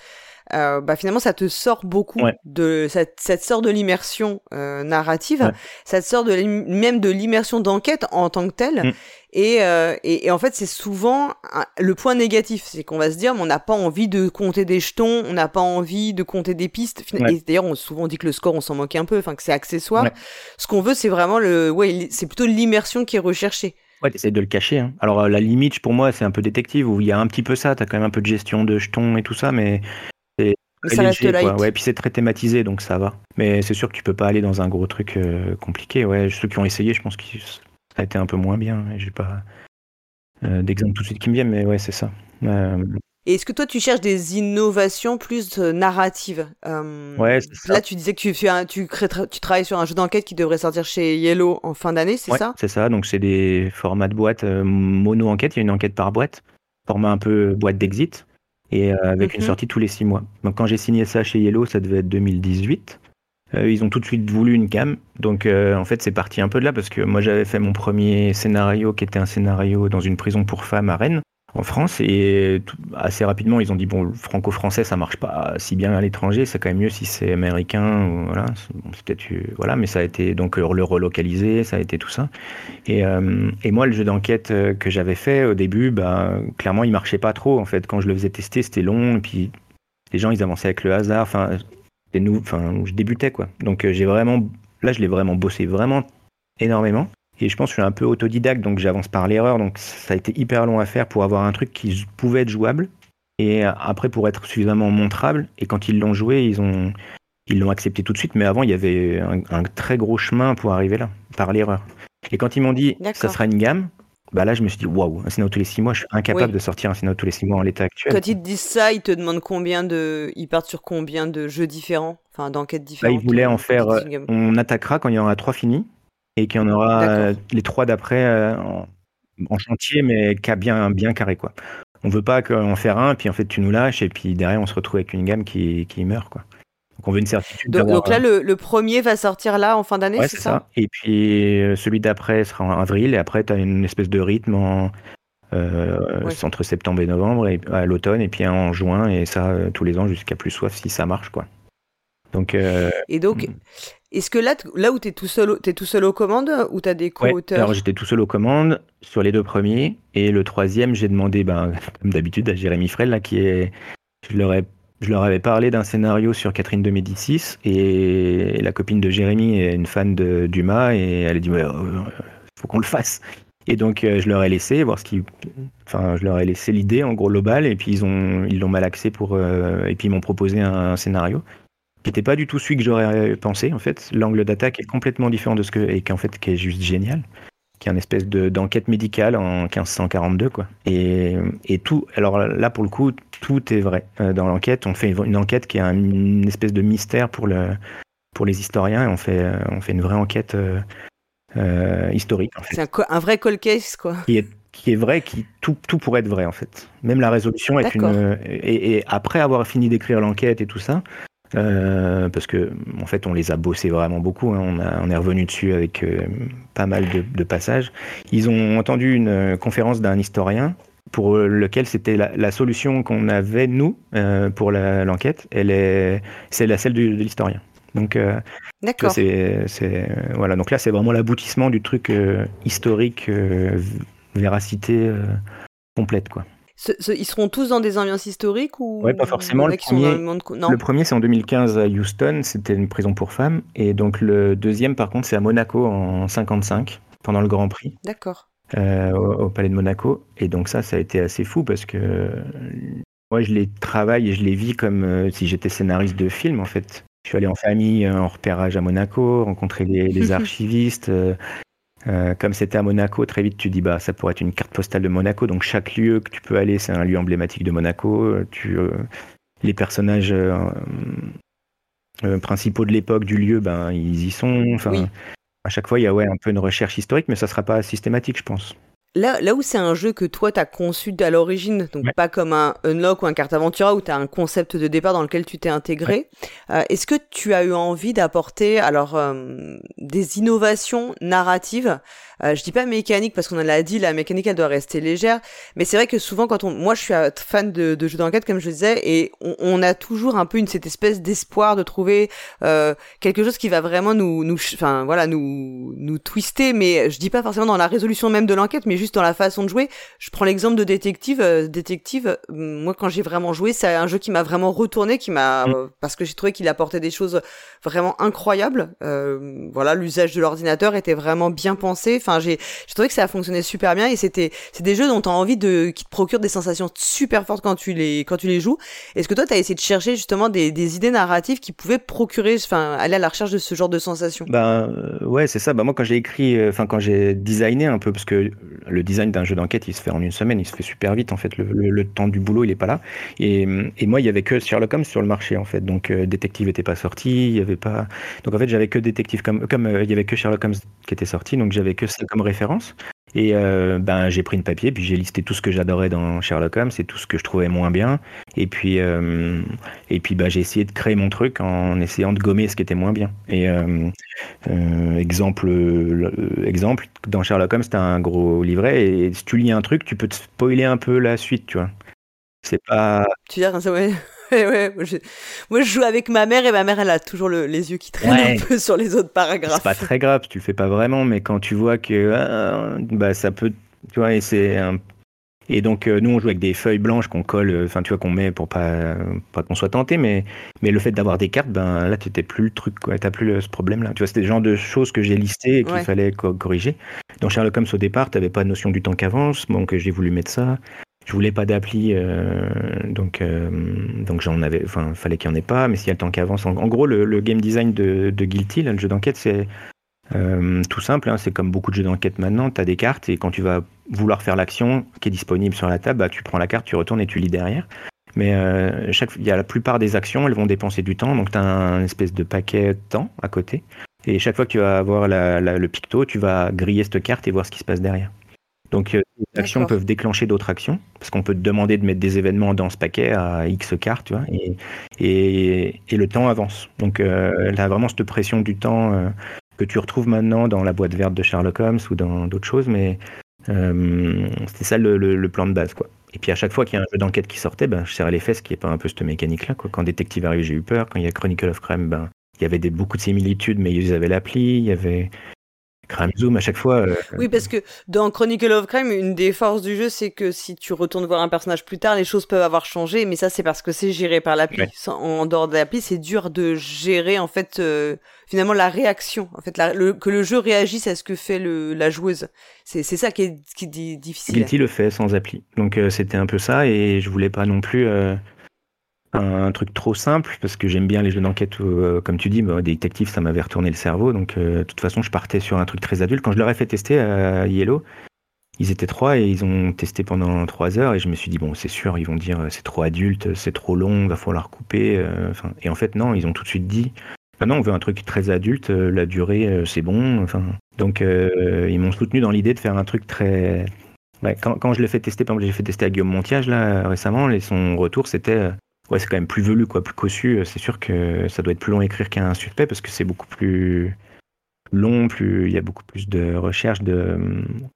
Speaker 2: euh, bah finalement ça te sort beaucoup de ça, ça, te sort de l'immersion euh, narrative ça te sort de même de l'immersion d'enquête en tant que telle. Mm. et, euh, et, et, en fait c'est souvent le point négatif c'est qu'on va se dire on n'a pas envie de compter des jetons on n'a pas envie de compter des pistes. Et d'ailleurs on souvent dit que le score on s'en moque un peu enfin que c'est accessoire. Ce qu'on veut c'est vraiment le ouais c'est plutôt l'immersion qui est recherchée.
Speaker 3: Ouais, t'essayes de le cacher. Hein. Alors, la limite, pour moi, c'est un peu détective, où il y a un petit peu ça, t'as quand même un peu de gestion de jetons et tout ça, mais
Speaker 2: ça reste
Speaker 3: Ouais, puis c'est très thématisé, donc ça va. Mais c'est sûr que tu peux pas aller dans un gros truc euh, compliqué. Ouais, ceux qui ont essayé, je pense que ça a été un peu moins bien. J'ai pas euh, d'exemple tout de suite qui me vient, mais ouais, c'est ça. Euh,
Speaker 2: est-ce que toi, tu cherches des innovations plus narratives?
Speaker 3: Ouais, ça.
Speaker 2: Là, tu disais que tu, fais tu, tu travailles sur un jeu d'enquête qui devrait sortir chez Yellow en fin d'année, c'est ça?
Speaker 3: C'est ça. Donc, c'est des formats de boîte mono-enquête. Il y a une enquête par boîte, format un peu boîte d'exit et euh, avec une mhm. sortie tous les six mois. Donc quand j'ai signé ça chez Yellow, ça devait être 2018. Euh, ils ont tout de suite voulu une cam. Donc euh, en fait c'est parti un peu de là parce que moi j'avais fait mon premier scénario qui était un scénario dans une prison pour femmes à Rennes en France et assez rapidement ils ont dit bon franco-français ça marche pas si bien à l'étranger c'est quand même mieux si c'est américain voilà peut-être voilà mais ça a été donc le relocaliser ça a été tout ça. Et, euh, moi le jeu d'enquête euh, que j'avais fait au début bah clairement il marchait pas trop en fait. Quand je le faisais tester c'était long et puis les gens ils avançaient avec le hasard enfin nous enfin je débutais quoi. Donc euh, j'ai vraiment là je l'ai vraiment bossé vraiment énormément et je pense que je suis un peu autodidacte, donc j'avance par l'erreur. Donc ça a été hyper long à faire pour avoir un truc qui pouvait être jouable. Et après, pour être suffisamment montrable. Et quand ils l'ont joué, ils ont ils l'ont accepté tout de suite. Mais avant, il y avait un, très gros chemin pour arriver là, par l'erreur. Et quand ils m'ont dit ça sera une gamme, bah là, je me suis dit waouh, un scénario tous les six mois, je suis incapable de sortir un scénario tous les six mois en l'état actuel.
Speaker 2: Quand ils te disent ça, ils te demandent combien de. Ils partent sur combien de jeux différents Enfin, d'enquêtes bah, différentes
Speaker 3: Ils voulaient en faire. On attaquera quand il y aura trois finis et qu'il y en aura euh, les trois d'après euh, en, chantier, mais qui bien, bien carré. Quoi. On veut pas en faire un, puis en fait tu nous lâches, et puis derrière on se retrouve avec une gamme qui, qui meurt. Quoi. Donc on veut une certitude.
Speaker 2: Donc, là, le, premier va sortir là en fin d'année,
Speaker 3: c'est ça, Et puis euh, celui d'après sera en avril, et après tu as une espèce de rythme en, entre septembre et novembre, et à l'automne, et puis en juin, et ça tous les ans jusqu'à plus soif si ça marche. quoi. Donc,
Speaker 2: et donc, hmm. Est-ce que là, là où tu es tout seul, es tout seul aux commandes ou tu as des co-auteurs
Speaker 3: Alors j'étais tout seul aux commandes sur les deux premiers et le troisième, j'ai demandé, ben, *laughs* comme d'habitude, à Jérémy Frel, là, qui est, je leur, je leur avais parlé d'un scénario sur Catherine de Médicis et la copine de Jérémy est une fan de Dumas et elle a dit, il euh, faut qu'on le fasse. Et donc euh, je leur ai laissé voir ce qui, enfin je leur ai laissé l'idée en gros global et puis ils ont ils l'ont mal axé pour euh, et puis ils m'ont proposé un scénario qui n'était pas du tout celui que j'aurais pensé en fait. L'angle d'attaque est complètement différent de ce que et qui en fait qui est juste génial, qui est une espèce de d'enquête médicale en 1542 quoi. Et, et tout, alors là pour le coup tout est vrai euh, dans l'enquête. On fait une enquête qui est une espèce de mystère pour le pour les historiens et on fait on fait une vraie enquête euh, euh, historique. En fait.
Speaker 2: C'est un, vrai cold case quoi.
Speaker 3: Qui est qui est vrai, qui tout, tout pourrait être vrai en fait. Même la résolution est une. Et, et, après avoir fini d'écrire l'enquête et tout ça, euh, parce que en fait on les a bossés vraiment beaucoup, hein. on, a, on, est revenu dessus avec euh, pas mal de, de, passages. Ils ont entendu une euh, conférence d'un historien pour lequel c'était la, la, solution qu'on avait nous pour l'enquête, elle est c'est la celle de l'historien. Donc. C'est voilà donc là c'est vraiment l'aboutissement du truc historique véracité complète quoi
Speaker 2: ils seront tous dans des ambiances historiques ou
Speaker 3: pas forcément. Le premier, le premier c'est en 2015 à Houston, c'était une prison pour femmes. Et donc le deuxième, par contre, c'est à Monaco en 55. pendant le Grand Prix.
Speaker 2: D'accord.
Speaker 3: Euh, au, Palais de Monaco. Et donc ça, ça a été assez fou parce que moi, je les travaille et je les vis comme euh, si j'étais scénariste de film, en fait. Je suis allé en famille, en repérage à Monaco, rencontrer les, *laughs* archivistes. Comme c'était à Monaco, très vite tu dis bah ça pourrait être une carte postale de Monaco. Donc chaque lieu que tu peux aller, c'est un lieu emblématique de Monaco. Tu, les personnages principaux de l'époque, du lieu, ben ils y sont. Enfin, à chaque fois, il y a ouais, un peu une recherche historique, mais ça ne sera pas systématique, je pense.
Speaker 2: Là, là où c'est un jeu que toi, tu as conçu à l'origine, donc pas comme un Unlock ou un Carte Aventura où tu as un concept de départ dans lequel tu t'es intégré, euh, est-ce que tu as eu envie d'apporter alors euh, des innovations narratives? Euh, je dis pas mécanique parce qu'on l'a dit, la mécanique elle doit rester légère, mais c'est vrai que souvent quand on, moi je suis fan de, de jeux d'enquête comme je disais, et on, a toujours un peu une cette espèce d'espoir de trouver quelque chose qui va vraiment nous, nous, enfin voilà, nous, nous twister, mais je dis pas forcément dans la résolution même de l'enquête, mais juste dans la façon de jouer. Je prends l'exemple de Détective. Euh, Détective, moi quand j'ai vraiment joué, c'est un jeu qui m'a vraiment retourné, qui m'a mm. parce que j'ai trouvé qu'il apportait des choses vraiment incroyables. Euh, voilà, l'usage de l'ordinateur était vraiment bien pensé. Enfin, j'ai j'ai trouvé que ça a fonctionné super bien et c'était c'est des jeux dont tu as envie de qui te procurent des sensations super fortes quand tu les quand tu les joues. Est-ce que toi tu as essayé de chercher justement des, des idées narratives qui pouvaient procurer enfin aller à la recherche de ce genre de sensations?
Speaker 3: Ben euh, ouais, c'est ça. Bah moi quand j'ai écrit enfin quand j'ai designé un peu parce que le design d'un jeu d'enquête, il se fait en une semaine, il se fait super vite en fait. Le, temps du boulot, il est pas là. Et, moi, il y avait que Sherlock Holmes sur le marché en fait. Donc euh, Détective était pas sorti, il y avait pas. Donc en fait, j'avais que Détective comme comme euh, il y avait que Sherlock Holmes qui était sorti, donc j'avais que ça comme référence. Et euh, ben, j'ai pris une papier, puis j'ai listé tout ce que j'adorais dans Sherlock Holmes et tout ce que je trouvais moins bien. Et puis, euh, et puis ben, j'ai essayé de créer mon truc en essayant de gommer ce qui était moins bien. Et euh, exemple, dans Sherlock Holmes, tu un gros livret, et si tu lis un truc, tu peux te spoiler un peu la suite, tu vois. C'est pas.
Speaker 2: Tu dire, ouais. ouais, moi, je... moi, je joue avec ma mère et ma mère, elle a toujours les yeux qui traînent un peu sur les autres paragraphes.
Speaker 3: C'est pas très grave, tu le fais pas vraiment, mais quand tu vois que ah, bah, ça peut. Tu vois, et c'est Et donc, euh, nous, on joue avec des feuilles blanches qu'on colle, euh, enfin, tu vois, qu'on met pour pas, pas qu'on soit tenté, mais, mais le fait d'avoir des cartes, ben là, tu n'étais plus le truc, tu n'as plus ce problème-là. Tu vois, c'était le genre de choses que j'ai listées et qu'il fallait corriger. Dans Sherlock Holmes, au départ, tu n'avais pas de notion du temps qu'avance, donc j'ai voulu mettre ça. Je voulais pas d'appli, euh, donc euh, donc j'en avais, enfin fallait qu'il y en ait pas. Mais s'il y a le temps qui avance, en, gros le, game design de, Guilty, le jeu d'enquête, c'est euh, tout simple. Hein, c'est comme beaucoup de jeux d'enquête maintenant. Tu as des cartes et quand tu vas vouloir faire l'action qui est disponible sur la table, bah, tu prends la carte, tu retournes et tu lis derrière. Mais chaque, il y a la plupart des actions, elles vont dépenser du temps. Donc tu as un espèce de paquet de temps à côté. Et chaque fois que tu vas avoir le picto, tu vas griller cette carte et voir ce qui se passe derrière. Donc, euh, les actions peuvent déclencher d'autres actions, parce qu'on peut te demander de mettre des événements dans ce paquet à X cartes, tu vois, et, et, le temps avance. Donc, euh, a vraiment cette pression du temps euh, que tu retrouves maintenant dans la boîte verte de Sherlock Holmes ou dans d'autres choses, mais c'était ça le, plan de base, quoi. Et puis à chaque fois qu'il y a un jeu d'enquête qui sortait, ben, je serrais les fesses qui n'y pas un peu cette mécanique-là. Quoi. Quand Détective arrive, j'ai eu peur. Quand il y a Chronicle of Crime, ben, il y avait des, beaucoup de similitudes, mais ils avaient l'appli, il y avait Crime Zoom à chaque fois. Euh,
Speaker 2: oui, parce que dans Chronicle of Crime, une des forces du jeu, c'est que si tu retournes voir un personnage plus tard, les choses peuvent avoir changé, mais ça, c'est parce que c'est géré par l'appli. En dehors de l'appli, c'est dur de gérer, en fait, euh, finalement, la réaction. En fait, que le jeu réagisse à ce que fait le, la joueuse. C'est ça qui est, qui est difficile.
Speaker 3: Guilty le fait sans appli. Donc, euh, c'était un peu ça, et je voulais pas non plus un, truc trop simple parce que j'aime bien les jeux d'enquête euh, comme tu dis bah, détective ça m'avait retourné le cerveau donc euh, de toute façon je partais sur un truc très adulte. Quand je leur ai fait tester à Yellow ils étaient trois et ils ont testé pendant trois heures et je me suis dit bon c'est sûr ils vont dire c'est trop adulte c'est trop long va falloir couper euh, et en fait non ils ont tout de suite dit bah non on veut un truc très adulte la durée c'est bon enfin donc ils m'ont soutenu dans l'idée de faire un truc très quand, quand, je l'ai fait tester, par exemple, j'ai fait tester à Guillaume Montiage là récemment, et son retour c'était ouais, c'est quand même plus velu, plus cossu. C'est sûr que ça doit être plus long à écrire qu'un suspect parce que c'est beaucoup plus long, plus il y a beaucoup plus de recherche, de,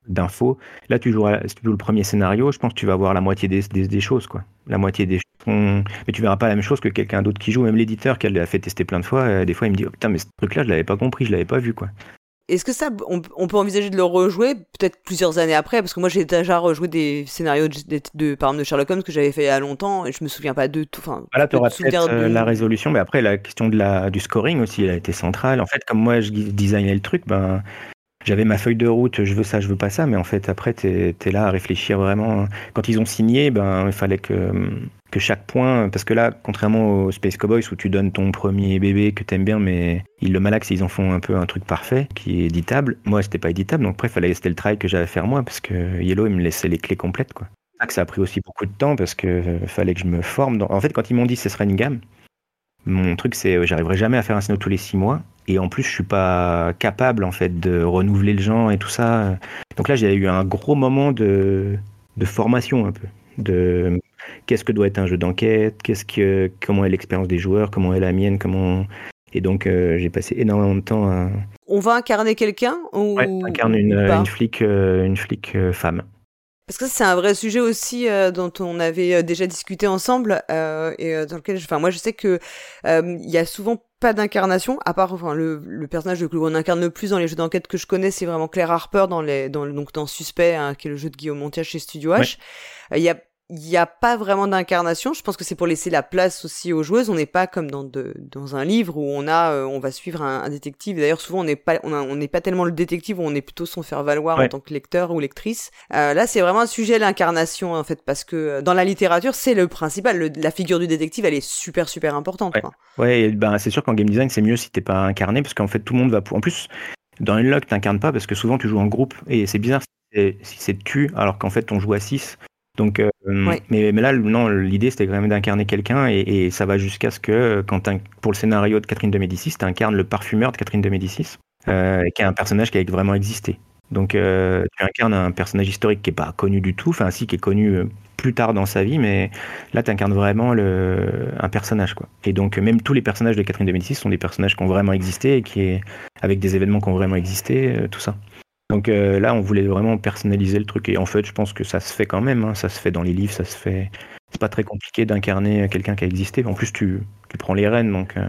Speaker 3: d'infos. Là, tu joues, si tu joues le premier scénario, je pense que tu vas voir la moitié des, choses, quoi. La moitié des. Mais tu verras pas la même chose que quelqu'un d'autre qui joue. Même l'éditeur qui l'a fait tester plein de fois, euh, des fois, il me dit oh, putain, mais ce truc-là, je l'avais pas compris, je l'avais pas vu, quoi.
Speaker 2: Est-ce que ça, on, peut envisager de le rejouer peut-être plusieurs années après? Parce que moi, j'ai déjà rejoué des scénarios de, de, par exemple, de Sherlock Holmes que j'avais fait il y a longtemps et je me souviens pas de tout. Enfin,
Speaker 3: là, tu auras peut-être euh, la résolution, mais après, la question de la, du scoring aussi, elle a été centrale. En fait, comme moi, je designais le truc, ben, j'avais ma feuille de route, je veux ça, je veux pas ça, mais en fait après tu es, là à réfléchir vraiment. Quand ils ont signé, ben il fallait que que chaque point, parce que là, contrairement aux Space Cowboys où tu donnes ton premier bébé que t'aimes bien, mais ils le malaxent, ils en font un peu un truc parfait qui est éditable. Moi, c'était pas éditable, donc après, fallait c'était le travail que j'avais à faire moi, parce que Yellow, il me laissait les clés complètes, quoi. Ça, que ça a pris aussi beaucoup de temps parce que fallait que je me forme. En fait, quand ils m'ont dit que ce serait une gamme, mon truc c'est euh, j'arriverai jamais à faire un scénario tous les six mois et en plus je suis pas capable en fait de renouveler le genre et tout ça. Donc là j'ai eu un gros moment de, de formation un peu de qu'est-ce que doit être un jeu d'enquête, qu'est-ce que comment est l'expérience des joueurs, comment est la mienne, comment et donc euh, j'ai passé énormément de temps à
Speaker 2: On va incarner quelqu'un ou
Speaker 3: ouais, incarne une, une, flic euh, une flic femme.
Speaker 2: Parce que c'est un vrai sujet aussi euh, dont on avait euh, déjà discuté ensemble euh, et euh, dans lequel, enfin moi je sais que il y a souvent pas d'incarnation à part enfin le, le personnage que on incarne le plus dans les jeux d'enquête que je connais c'est vraiment Claire Harper dans les dans donc dans Suspect hein, qui est le jeu de Guillaume Montiage chez Studio H. Il y a il n'y a pas vraiment d'incarnation. Je pense que c'est pour laisser la place aussi aux joueuses. On n'est pas comme dans, de, dans un livre où on a, euh, on va suivre un, détective. D'ailleurs, souvent on n'est pas, on n'est pas tellement le détective on est plutôt son faire valoir en tant que lecteur ou lectrice. Euh, là, c'est vraiment un sujet l'incarnation en fait, parce que euh, dans la littérature, c'est le principal. la figure du détective, elle est super super importante.
Speaker 3: Ouais, ouais ben c'est sûr qu'en game design, c'est mieux si t'es pas incarné, parce qu'en fait tout le monde va. En plus, dans Unlock, t'incarnes pas parce que souvent tu joues en groupe et c'est bizarre si c'est tu alors qu'en fait on joue à 6 donc, euh, mais, mais, là, non, l'idée c'était quand même d'incarner quelqu'un et, ça va jusqu'à ce que, quand pour le scénario de Catherine de Médicis, tu incarnes le parfumeur de Catherine de Médicis, euh, qui est un personnage qui a vraiment existé. Donc, euh, tu incarnes un personnage historique qui est pas connu du tout, enfin, si, qui est connu plus tard dans sa vie, mais là, tu incarnes vraiment le, un personnage, quoi. Et donc, même tous les personnages de Catherine de Médicis sont des personnages qui ont vraiment existé et qui est, avec des événements qui ont vraiment existé, tout ça. Donc euh, là, on voulait vraiment personnaliser le truc. Et en fait, je pense que ça se fait quand même. Hein. Ça se fait dans les livres, ça se fait. C'est pas très compliqué d'incarner quelqu'un qui a existé. En plus, tu, tu prends les rênes, donc euh,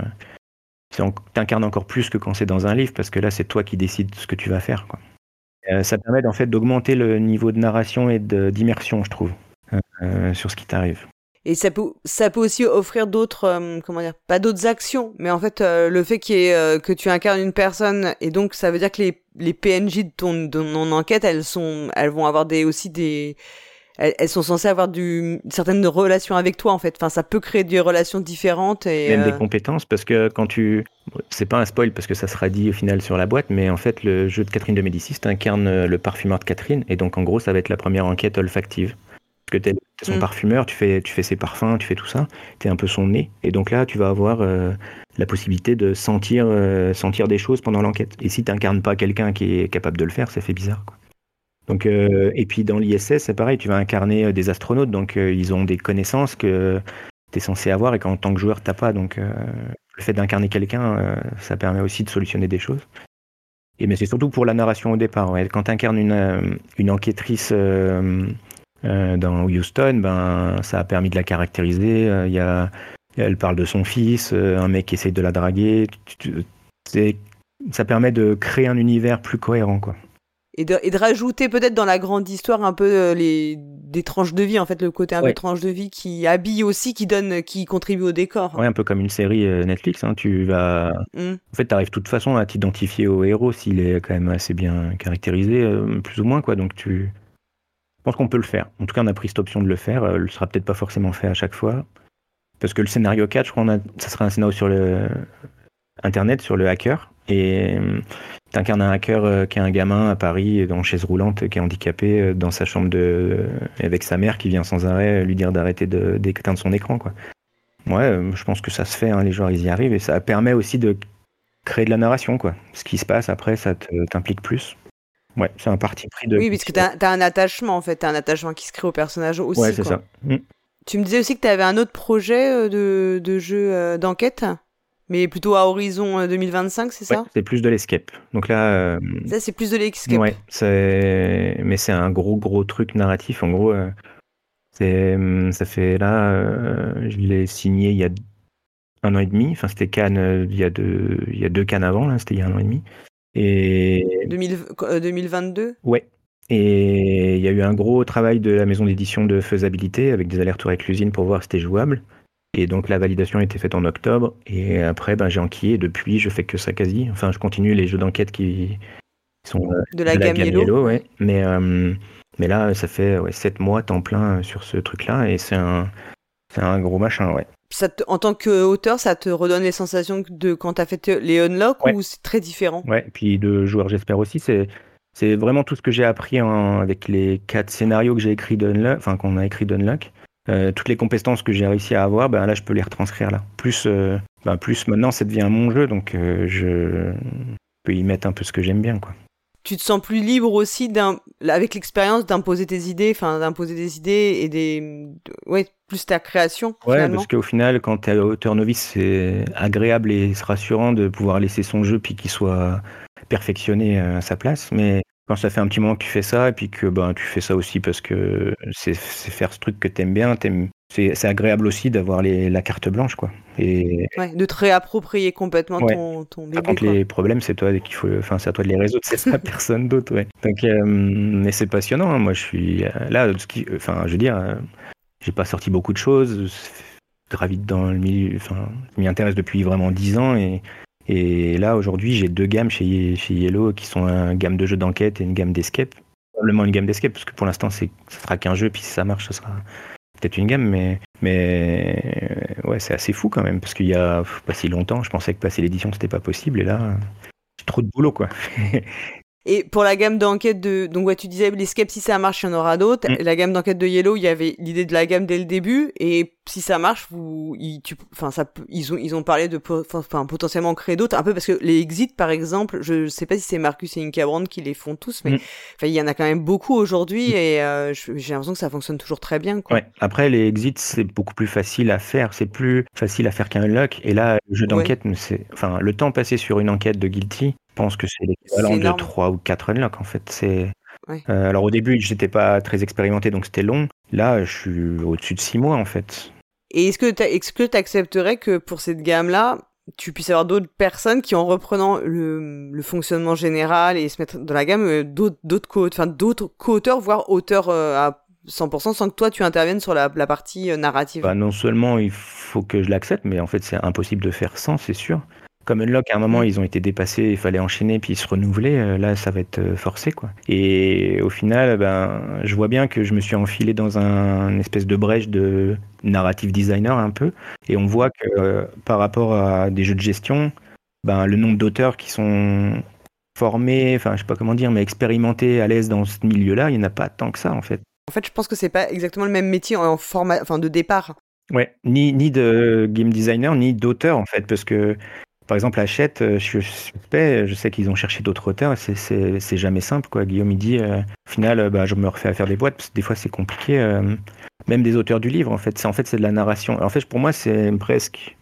Speaker 3: tu incarnes encore plus que quand c'est dans un livre, parce que là, c'est toi qui décides ce que tu vas faire. Quoi. Euh, ça permet en fait d'augmenter le niveau de narration et d'immersion, je trouve, sur ce qui t'arrive.
Speaker 2: Et ça peut, ça peut aussi offrir d'autres, euh, comment dire, pas d'autres actions, mais en fait, euh, le fait euh, que tu incarnes une personne, et donc ça veut dire que les, les PNJ de ton, de ton enquête, elles sont, elles vont avoir des, aussi des, elles, sont censées avoir du, certaines relations avec toi, en fait. Enfin, ça peut créer des relations différentes et.
Speaker 3: Même des compétences, parce que quand tu, c'est pas un spoil parce que ça sera dit au final sur la boîte, mais en fait, le jeu de Catherine de Médicis incarne le parfumeur de Catherine, et donc en gros, ça va être la première enquête olfactive que tu es, son mm. parfumeur, tu fais, tu fais ses parfums, tu fais tout ça, tu es un peu son nez. Et donc là, tu vas avoir euh, la possibilité de sentir, euh, sentir des choses pendant l'enquête. Et si tu n'incarnes pas quelqu'un qui est capable de le faire, ça fait bizarre. Quoi. Donc, euh, et puis dans l'ISS, c'est pareil, tu vas incarner des astronautes, donc ils ont des connaissances que tu es censé avoir et qu'en tant que joueur, tu pas. Donc le fait d'incarner quelqu'un, ça permet aussi de solutionner des choses. Et mais c'est surtout pour la narration au départ. Quand tu incarnes une, une enquêtrice euh, dans Houston, ben, ça a permis de la caractériser. Euh, il y a, elle parle de son fils, euh, un mec qui essaye de la draguer. ça permet de créer un univers plus cohérent, quoi.
Speaker 2: Et de, et de rajouter peut-être dans la grande histoire un peu les des tranches de vie en fait le côté un peu tranche de vie qui habille aussi qui donne qui contribue au décor
Speaker 3: ouais un peu comme une série Netflix hein. tu vas mmh. en fait tu arrives de toute façon à t'identifier au héros s'il est quand même assez bien caractérisé plus ou moins quoi donc tu pense qu'on peut le faire. En tout cas, on a pris cette option de le faire. Euh, ne sera peut-être pas forcément fait à chaque fois. Parce que le scénario 4, je crois, ça sera un scénario sur le Internet, sur le hacker. Et euh, tu incarnes un hacker euh, qui est un gamin à Paris, dans chaise roulante, qui est handicapé, dans sa chambre de... avec sa mère qui vient sans arrêt lui dire d'arrêter d'éteindre son écran. Ouais, je pense que ça se fait, hein, les joueurs ils y arrivent, et ça permet aussi de créer de la narration. Quoi. Ce qui se passe après, ça t'implique plus. Ouais, c'est un parti pris de.
Speaker 2: Oui, parce que tu as, un attachement en fait, as un attachement qui se crée au personnage aussi.
Speaker 3: Ouais, c'est ça. Mm.
Speaker 2: Tu me disais aussi que tu avais un autre projet euh, de, de jeu euh, d'enquête, mais plutôt à horizon 2025, euh, c'est ça?
Speaker 3: C'est plus de l'escape. Donc là.
Speaker 2: Ça, c'est plus de l'escape.
Speaker 3: Ouais, mais c'est un gros, gros truc narratif. En gros, c'est hum, ça fait là, je l'ai signé il y a un an et demi. Enfin, c'était Cannes, il y a deux, il y a deux Cannes avant, là, c'était il y a un an et demi. Et
Speaker 2: 2022 euh,
Speaker 3: Ouais. Et il y a eu un gros travail de la maison d'édition de faisabilité avec des allers-retours avec l'usine pour voir si c'était jouable. Et donc la validation a été faite en octobre. Et après, ben, j'ai enquillé. Depuis, je fais que ça quasi. Enfin, je continue les jeux d'enquête qui sont
Speaker 2: de la, gamme, Yellow.
Speaker 3: ouais. Mais, mais là, ça fait ouais, 7 mois temps plein sur ce truc-là et c'est un, un gros machin, ouais.
Speaker 2: Ça en tant qu'auteur, ça te redonne les sensations de quand tu as fait les unlock ou c'est très différent?
Speaker 3: Ouais, et puis de joueur, j'espère aussi. C'est c'est vraiment tout ce que j'ai appris avec les quatre scénarios que j'ai écrits d'Unlock, enfin qu'on a écrit d'Unlock. Euh, toutes les compétences que j'ai réussi à avoir, ben là je peux les retranscrire là. Plus, euh, ben plus maintenant ça devient mon jeu, donc euh, je peux y mettre un peu ce que j'aime bien quoi.
Speaker 2: Tu te sens plus libre aussi avec l'expérience d'imposer tes idées, enfin d'imposer des idées et des, ouais, plus ta création.
Speaker 3: Ouais, parce qu'au final, quand tu es auteur novice, c'est agréable et rassurant de pouvoir laisser son jeu puis qu'il soit perfectionné à sa place. Mais quand ça fait un petit moment que tu fais ça et puis que ben, tu fais ça aussi parce que c'est faire ce truc que t'aimes bien, c'est agréable aussi d'avoir la carte blanche quoi. Et
Speaker 2: ouais, de te réapproprier complètement ton, ton bébé.
Speaker 3: Par les problèmes, c'est toi qu'il faut, enfin c'est à toi de les résoudre, c'est pas *laughs* personne d'autre, ouais. Donc, euh, mais c'est passionnant. Hein. Moi, je suis euh, là, enfin, je veux dire, euh, j'ai pas sorti beaucoup de choses. Gravite dans le milieu, enfin, je m'y intéresse depuis vraiment dix ans et et là, aujourd'hui, j'ai deux gammes chez, chez Yellow qui sont une gamme de jeux d'enquête et une gamme d'escape. Probablement une gamme d'escape, parce que pour l'instant, ce sera qu'un jeu, puis si ça marche, ce sera peut-être une gamme, mais, mais ouais, c'est assez fou quand même, parce qu'il y a pas si longtemps, je pensais que passer l'édition, c'était pas possible, et là, j'ai trop de boulot, quoi. *laughs*
Speaker 2: Et pour la gamme d'enquête de. Donc, ouais, tu disais, l'escape, si ça marche, il y en aura d'autres. Mm. La gamme d'enquête de Yellow, il y avait l'idée de la gamme dès le début. Et si ça marche, vous, ils, tu, enfin, ça, ils ont, ils ont parlé de, enfin, potentiellement créer d'autres. Un peu parce que les exits, par exemple, je sais pas si c'est Marcus et Inka Brand qui les font tous, mais, mm. enfin, il y en a quand même beaucoup aujourd'hui. Mm. Et euh, j'ai l'impression que ça fonctionne toujours très bien, quoi.
Speaker 3: Ouais. Après, les exits, c'est beaucoup plus facile à faire. C'est plus facile à faire qu'un unlock. Et là, le jeu d'enquête, c'est, enfin, le temps passé sur une enquête de Guilty, pense que c'est l'équivalent de 3 ou 4 unlocks en fait. C'est euh, alors au début, j'étais pas très expérimenté donc c'était long. Là, je suis au-dessus de 6 mois en fait.
Speaker 2: Et est-ce que tu accepterais que pour cette gamme-là, tu puisses avoir d'autres personnes qui, en reprenant le, fonctionnement général et se mettre dans la gamme, euh, d'autres co-auteurs, voire auteurs euh, à 100% sans que toi tu interviennes sur la, partie narrative?
Speaker 3: Bah, Non seulement il faut que je l'accepte, mais en fait c'est impossible de faire sans, c'est sûr comme Unlock, à un moment, ils ont été dépassés, il fallait enchaîner puis se renouveler. Euh, là, ça va être euh, forcé, quoi. Et au final, ben, je vois bien que je me suis enfilé dans un espèce de brèche de narrative designer un peu. Et on voit que euh, par rapport à des jeux de gestion, ben, le nombre d'auteurs qui sont formés, enfin, je sais pas comment dire, mais expérimentés, à l'aise dans ce milieu-là, il n'y en a pas tant que ça, en fait.
Speaker 2: En fait, je pense que c'est pas exactement le même métier en format, enfin, de départ.
Speaker 3: Ouais, ni, ni de game designer, ni d'auteur, en fait, parce que par exemple, Hachette, euh, je sais qu'ils ont cherché d'autres auteurs, c'est jamais simple. Quoi. Guillaume, il dit, euh, au final, euh, bah, je me refais à faire des boîtes, parce que des fois, c'est compliqué. même des auteurs du livre, en fait. En fait, c'est de la narration. En fait, pour moi, c'est presque.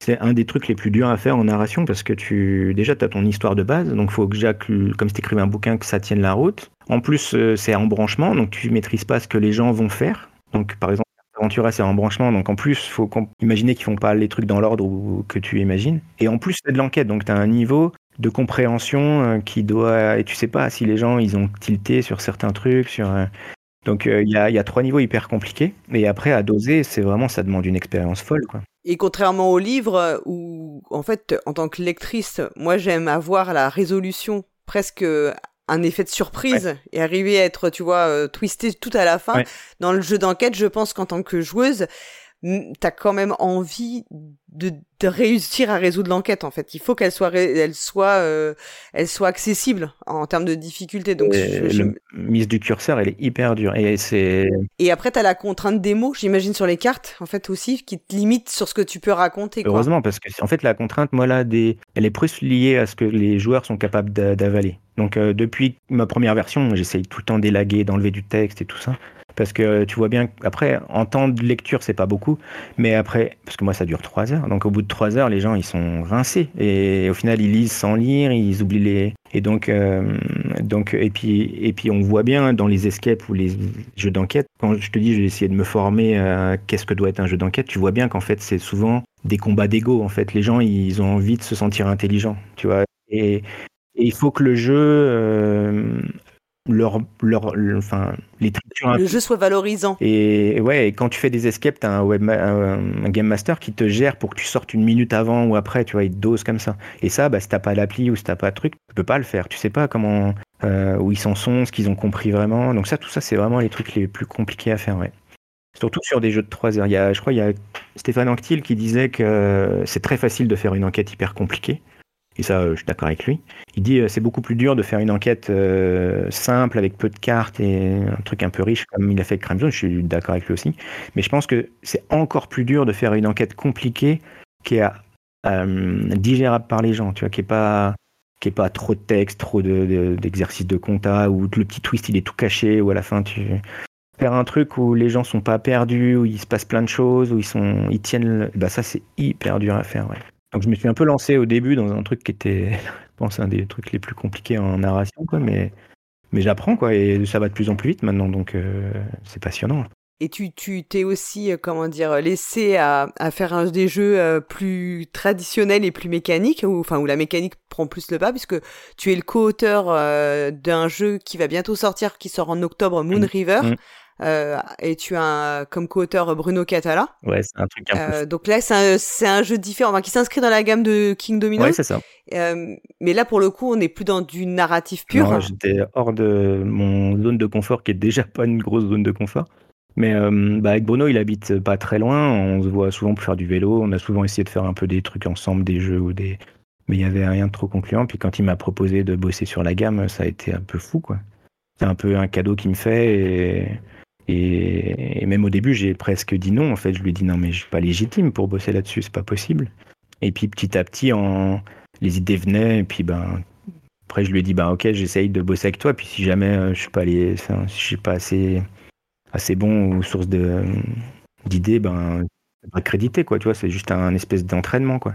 Speaker 3: c'est un des trucs les plus durs à faire en narration, parce que tu déjà, tu as ton histoire de base, donc il faut que, comme si tu écrivais un bouquin, que ça tienne la route. En plus, c'est en branchement, donc tu maîtrises pas ce que les gens vont faire. Donc, par exemple, Aventura, c'est un branchement, donc en plus, faut imaginer qu'ils font pas les trucs dans l'ordre que tu imagines. Et en plus, c'est de l'enquête, donc tu as un niveau de compréhension euh, qui doit. Et tu sais pas si les gens, ils ont tilté sur certains trucs, sur. Euh, donc euh, il y, a, trois niveaux hyper compliqués. Et après, à doser, c'est vraiment, ça demande une expérience folle. Quoi.
Speaker 2: Et contrairement au livre, où en fait, en tant que lectrice, moi j'aime avoir la résolution presque un effet de surprise et arriver à être, tu vois, euh, twisté tout à la fin. Dans le jeu d'enquête, je pense qu'en tant que joueuse, t'as quand même envie de, de, réussir à résoudre l'enquête en fait. Il faut qu'elle soit, elle soit, euh, elle soit accessible en termes de difficulté. Donc,
Speaker 3: je, mise du curseur, elle est hyper dure et c'est.
Speaker 2: Et après, t'as la contrainte des mots, j'imagine sur les cartes en fait aussi, qui te limite sur ce que tu peux raconter.
Speaker 3: Heureusement, parce que en fait, la contrainte, moi là, des... elle est plus liée à ce que les joueurs sont capables d'avaler. Donc euh, depuis ma première version, j'essaye tout le temps d'élaguer, d'enlever du texte et tout ça parce que tu vois bien après en temps de lecture c'est pas beaucoup mais après parce que moi ça dure trois heures donc au bout de trois heures les gens ils sont rincés. Et au final ils lisent sans lire ils oublient les et donc euh, donc et puis et puis on voit bien dans les escapes ou les jeux d'enquête quand je te dis j'ai essayé de me former à qu'est-ce que doit être un jeu d'enquête tu vois bien qu'en fait c'est souvent des combats d'ego. En fait les gens ils ont envie de se sentir intelligents tu vois. Et, il faut que le jeu euh, leur, leur, enfin, les
Speaker 2: Le jeu soit valorisant.
Speaker 3: Et ouais, quand tu fais des escapes, t'as un, web, un, game master qui te gère pour que tu sortes une minute avant ou après, tu vois, il te dose comme ça. Et ça, bah, si t'as pas l'appli ou si t'as pas de truc, tu peux pas le faire. Tu sais pas comment, euh, où ils s'en sont, ce qu'ils ont compris vraiment. Donc ça, tout ça, c'est vraiment les trucs les plus compliqués à faire, ouais. Surtout sur des jeux de 3 heures. Il y a, je crois il y a Stéphane Anctil qui disait que c'est très facile de faire une enquête hyper compliquée. Et ça, euh, je suis d'accord avec lui. Il dit euh, c'est beaucoup plus dur de faire une enquête euh, simple avec peu de cartes et un truc un peu riche comme il a fait avec Crime Zone. Je suis d'accord avec lui aussi. Mais je pense que c'est encore plus dur de faire une enquête compliquée qui est digérable par les gens, tu vois, qui est pas qui pas trop de texte, trop d'exercices de, compta, ou le petit twist il est tout caché, ou à la fin tu faire un truc où les gens sont pas perdus, où il se passe plein de choses, où ils sont ils tiennent, bah ça c'est hyper dur à faire. Donc je me suis un peu lancé au début dans un truc qui était, *laughs* je pense, un des trucs les plus compliqués en narration, quoi, mais, mais j'apprends, quoi, et ça va de plus en plus vite maintenant, donc euh, c'est passionnant.
Speaker 2: Et tu tu t'es aussi, euh, comment dire, laissé à, à faire un, des jeux euh, plus traditionnels et plus mécaniques, ou enfin où la mécanique prend plus le pas, puisque tu es le co-auteur d'un jeu qui va bientôt sortir, qui sort en octobre, Moon mmh. River. Mmh. Euh, et tu as comme co-auteur Bruno Catala.
Speaker 3: Ouais, c'est un truc un peu...
Speaker 2: Euh, donc là, c'est un, un, jeu différent, qui s'inscrit dans la gamme de King Domino.
Speaker 3: Ouais, c'est ça.
Speaker 2: Euh, mais là, pour le coup, on n'est plus dans du narratif pur.
Speaker 3: J'étais hors de mon zone de confort, qui est déjà pas une grosse zone de confort. Mais bah, avec Bruno, il habite pas très loin. On se voit souvent pour faire du vélo. On a souvent essayé de faire un peu des trucs ensemble, des jeux ou des. Mais il y avait rien de trop concluant. Puis quand il m'a proposé de bosser sur la gamme, ça a été un peu fou, quoi. C'est un peu un cadeau qu'il me fait et et, même au début, j'ai presque dit non. En fait, je lui ai dit non, mais je suis pas légitime pour bosser là-dessus, c'est pas possible. Et puis petit à petit, les idées venaient. Et puis ben, après, je lui ai dit bah ok, j'essaye de bosser avec toi. Puis si jamais euh, je suis pas suis pas assez assez bon aux sources de d'idées, ben pas crédité quoi. Tu vois, c'est juste un espèce d'entraînement quoi.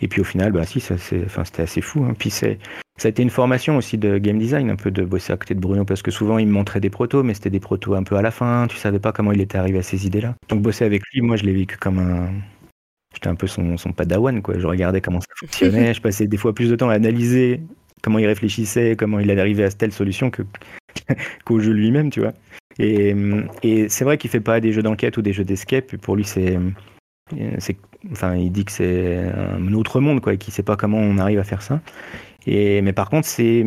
Speaker 3: Et puis au final, bah si, enfin, c'était assez fou. Hein. Puis ça a été une formation aussi de game design, un peu de bosser à côté de Bruno, parce que souvent il me montrait des protos, mais c'était des protos un peu à la fin, tu savais pas comment il était arrivé à ces idées-là. Donc bosser avec lui, moi je l'ai vécu comme un... J'étais un peu son, son padawan, quoi. Je regardais comment ça fonctionnait, *laughs* je passais des fois plus de temps à analyser comment il réfléchissait, comment il allait arriver à telle solution que *laughs* qu'au jeu lui-même, tu vois. Et, et c'est vrai qu'il fait pas des jeux d'enquête ou des jeux d'escape, pour lui c'est, enfin, il dit que c'est un autre monde, quoi, et qu'il sait pas comment on arrive à faire ça. Et, mais par contre, c'est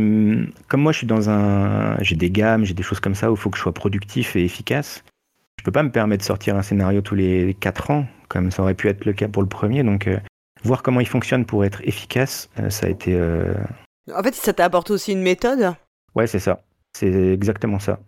Speaker 3: comme moi, je suis dans un, j'ai des gammes, j'ai des choses comme ça où il faut que je sois productif et efficace. Je peux pas me permettre de sortir un scénario tous les 4 ans, comme ça aurait pu être le cas pour le premier. Donc, euh, voir comment il fonctionne pour être efficace, euh, ça a été. Euh,
Speaker 2: en fait, ça t'a apporté aussi une méthode?
Speaker 3: Ouais, c'est ça. C'est exactement ça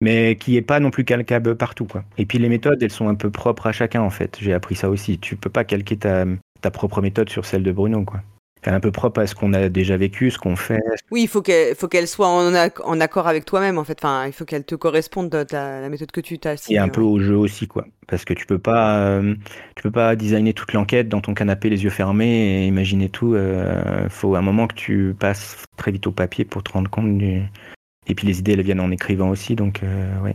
Speaker 3: mais qui est pas non plus calcable partout. Quoi. Et puis les méthodes, elles sont un peu propres à chacun en fait. J'ai appris ça aussi. Tu peux pas calquer ta, ta propre méthode sur celle de Bruno. Quoi. Elle est un peu propre à ce qu'on a déjà vécu, ce qu'on fait.
Speaker 2: Oui, il faut qu'elle faut qu'elle soit en, en, accord avec toi-même en fait. Enfin, il faut qu'elle te corresponde la, la méthode que tu t'as.
Speaker 3: Et un peu au jeu aussi quoi, parce que tu peux pas euh, tu peux pas designer toute l'enquête dans ton canapé les yeux fermés et imaginer tout. Il euh, faut un moment que tu passes très vite au papier pour te rendre compte du et puis les idées, elles viennent en écrivant aussi, donc euh.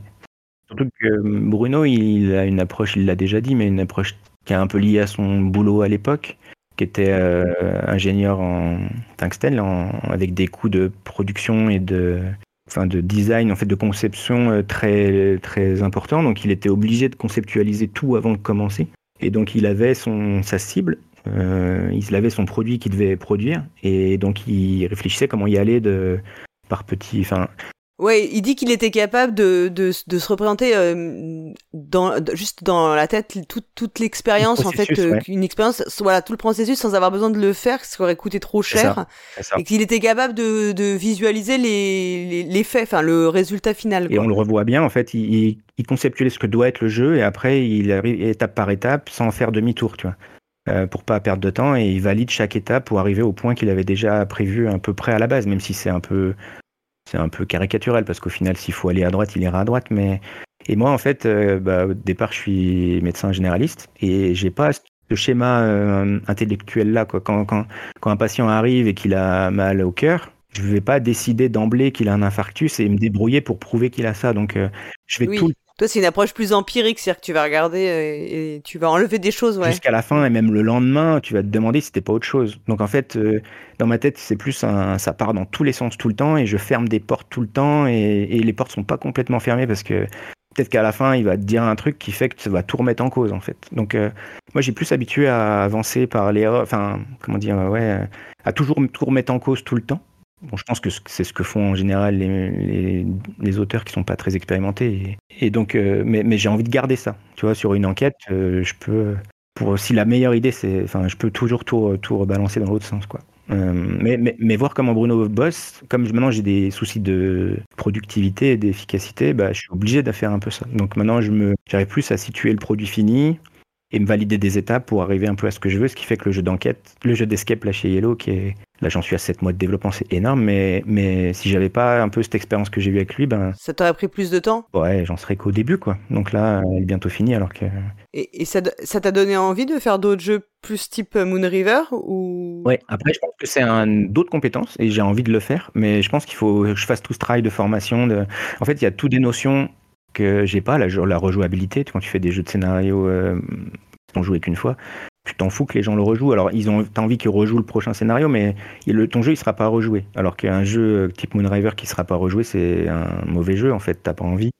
Speaker 3: Surtout que euh, Bruno, il a une approche, il l'a déjà dit, mais une approche qui est un peu liée à son boulot à l'époque, qui était euh, ingénieur en tungstène, avec des coûts de production et de, enfin, de design, en fait, de conception très, très importants. Donc, il était obligé de conceptualiser tout avant de commencer. Et donc, il avait son, sa cible, il avait son produit qu'il devait produire, et donc il réfléchissait comment y aller de, par petit. Enfin.
Speaker 2: Ouais, il dit qu'il était capable de, de, de se représenter euh, dans, juste dans la tête toute, toute l'expérience en fait, euh, une expérience, voilà, tout le processus sans avoir besoin de le faire, ce qui aurait coûté trop cher, et qu'il était capable de, de visualiser les, les, faits, enfin le résultat final.
Speaker 3: Et on le revoit bien en fait, il, il, conceptualise ce que doit être le jeu et après il arrive étape par étape sans faire demi-tour, tu vois. Euh, pour pas perdre de temps et il valide chaque étape pour arriver au point qu'il avait déjà prévu à peu près à la base, même si c'est un peu c'est un peu caricatural parce qu'au final s'il faut aller à droite il ira à droite. Mais et moi en fait euh, bah, au départ je suis médecin généraliste et j'ai pas ce schéma euh, intellectuel là quoi. Quand, quand, quand un patient arrive et qu'il a mal au cœur je ne vais pas décider d'emblée qu'il a un infarctus et me débrouiller pour prouver qu'il a ça. Donc je vais tout
Speaker 2: Toi, c'est une approche plus empirique, c'est-à-dire que tu vas regarder et, tu vas enlever des choses, ouais.
Speaker 3: Jusqu'à la fin, et même le lendemain, tu vas te demander si c'était pas autre chose. Donc en fait, euh, dans ma tête, c'est plus un, ça part dans tous les sens tout le temps, et je ferme des portes tout le temps, et, les portes sont pas complètement fermées parce que peut-être qu'à la fin, il va te dire un truc qui fait que ça va tout remettre en cause, en fait. Donc euh, moi, j'ai plus habitué à avancer par les, enfin, comment dire, ouais, à toujours tout remettre en cause tout le temps. Bon, je pense que c'est ce que font en général les, les, auteurs qui sont pas très expérimentés. Et, donc, euh, mais, mais j'ai envie de garder ça. Tu vois, sur une enquête, euh, je peux, pour si la meilleure idée, c'est, enfin, je peux toujours tout, tout rebalancer dans l'autre sens, quoi. Euh, mais, mais, mais, voir comment Bruno bosse, comme maintenant j'ai des soucis de productivité et d'efficacité, bah, je suis obligé de faire un peu ça. Donc maintenant, je me, j'arrive plus à situer le produit fini, et me valider des étapes pour arriver un peu à ce que je veux, ce qui fait que le jeu d'enquête, le jeu d'escape là chez Yellow, qui est là j'en suis à 7 mois de développement, c'est énorme, mais, mais si j'avais pas un peu cette expérience que j'ai eue avec lui, ben...
Speaker 2: Ça t'aurait pris plus de temps?
Speaker 3: Ouais, j'en serais qu'au début, quoi. Donc là, elle est bientôt finie, alors que...
Speaker 2: Et, ça t'a donné envie de faire d'autres jeux plus type Moon River ou...
Speaker 3: Ouais, après je pense que c'est un, d'autres compétences, et j'ai envie de le faire, mais je pense qu'il faut que je fasse tout ce travail de formation. De... En fait, il y a toutes des notions que j'ai pas, la, la rejouabilité, quand tu fais des jeux de scénario euh, t'en joué qu'une fois, tu t'en fous que les gens le rejouent. Alors, ils ont, t'as envie qu'ils rejouent le prochain scénario, mais ton jeu, il sera pas rejoué. Alors qu'un jeu type Moonriver qui sera pas rejoué, c'est un mauvais jeu, en fait, t'as pas envie.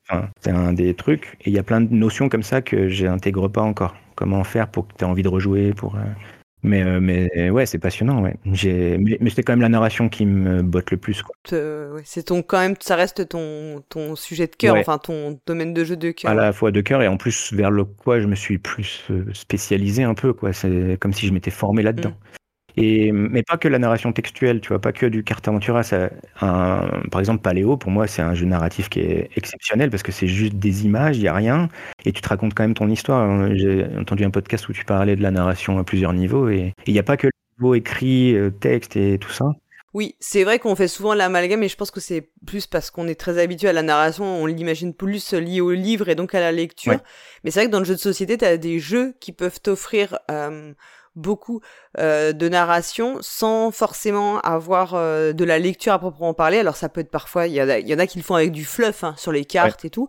Speaker 3: c'est un des trucs. Et il y a plein de notions comme ça que j'intègre pas encore. Comment faire pour que tu aies envie de rejouer, pour, euh, mais, euh, mais ouais, c'est passionnant. Ouais. J'ai, mais, mais c'était quand même la narration qui me botte le plus. Quoi.
Speaker 2: c'est ton quand même, ça reste ton ton sujet de cœur, enfin ton domaine de jeu de cœur.
Speaker 3: À la fois de cœur et en plus vers le quoi je me suis plus euh, spécialisé un peu quoi. C'est comme si je m'étais formé là-dedans. Mm. Et, mais pas que la narration textuelle, tu vois, pas que du carte aventura. Ça, un, par exemple, Paléo, pour moi, c'est un jeu narratif qui est exceptionnel parce que c'est juste des images, il n'y a rien, et tu te racontes quand même ton histoire. J'ai entendu un podcast où tu parlais de la narration à plusieurs niveaux, et il n'y a pas que le niveau écrit, euh, texte et tout ça.
Speaker 2: Oui, c'est vrai qu'on fait souvent l'amalgame, et je pense que c'est plus parce qu'on est très habitué à la narration, on l'imagine plus lié au livre et donc à la lecture. Mais c'est vrai que dans le jeu de société, tu as des jeux qui peuvent t'offrir euh, beaucoup euh, de narration sans forcément avoir euh, de la lecture à proprement parler. Alors ça peut être parfois, il y, y, en a qui le font avec du fluff hein, sur les cartes et tout.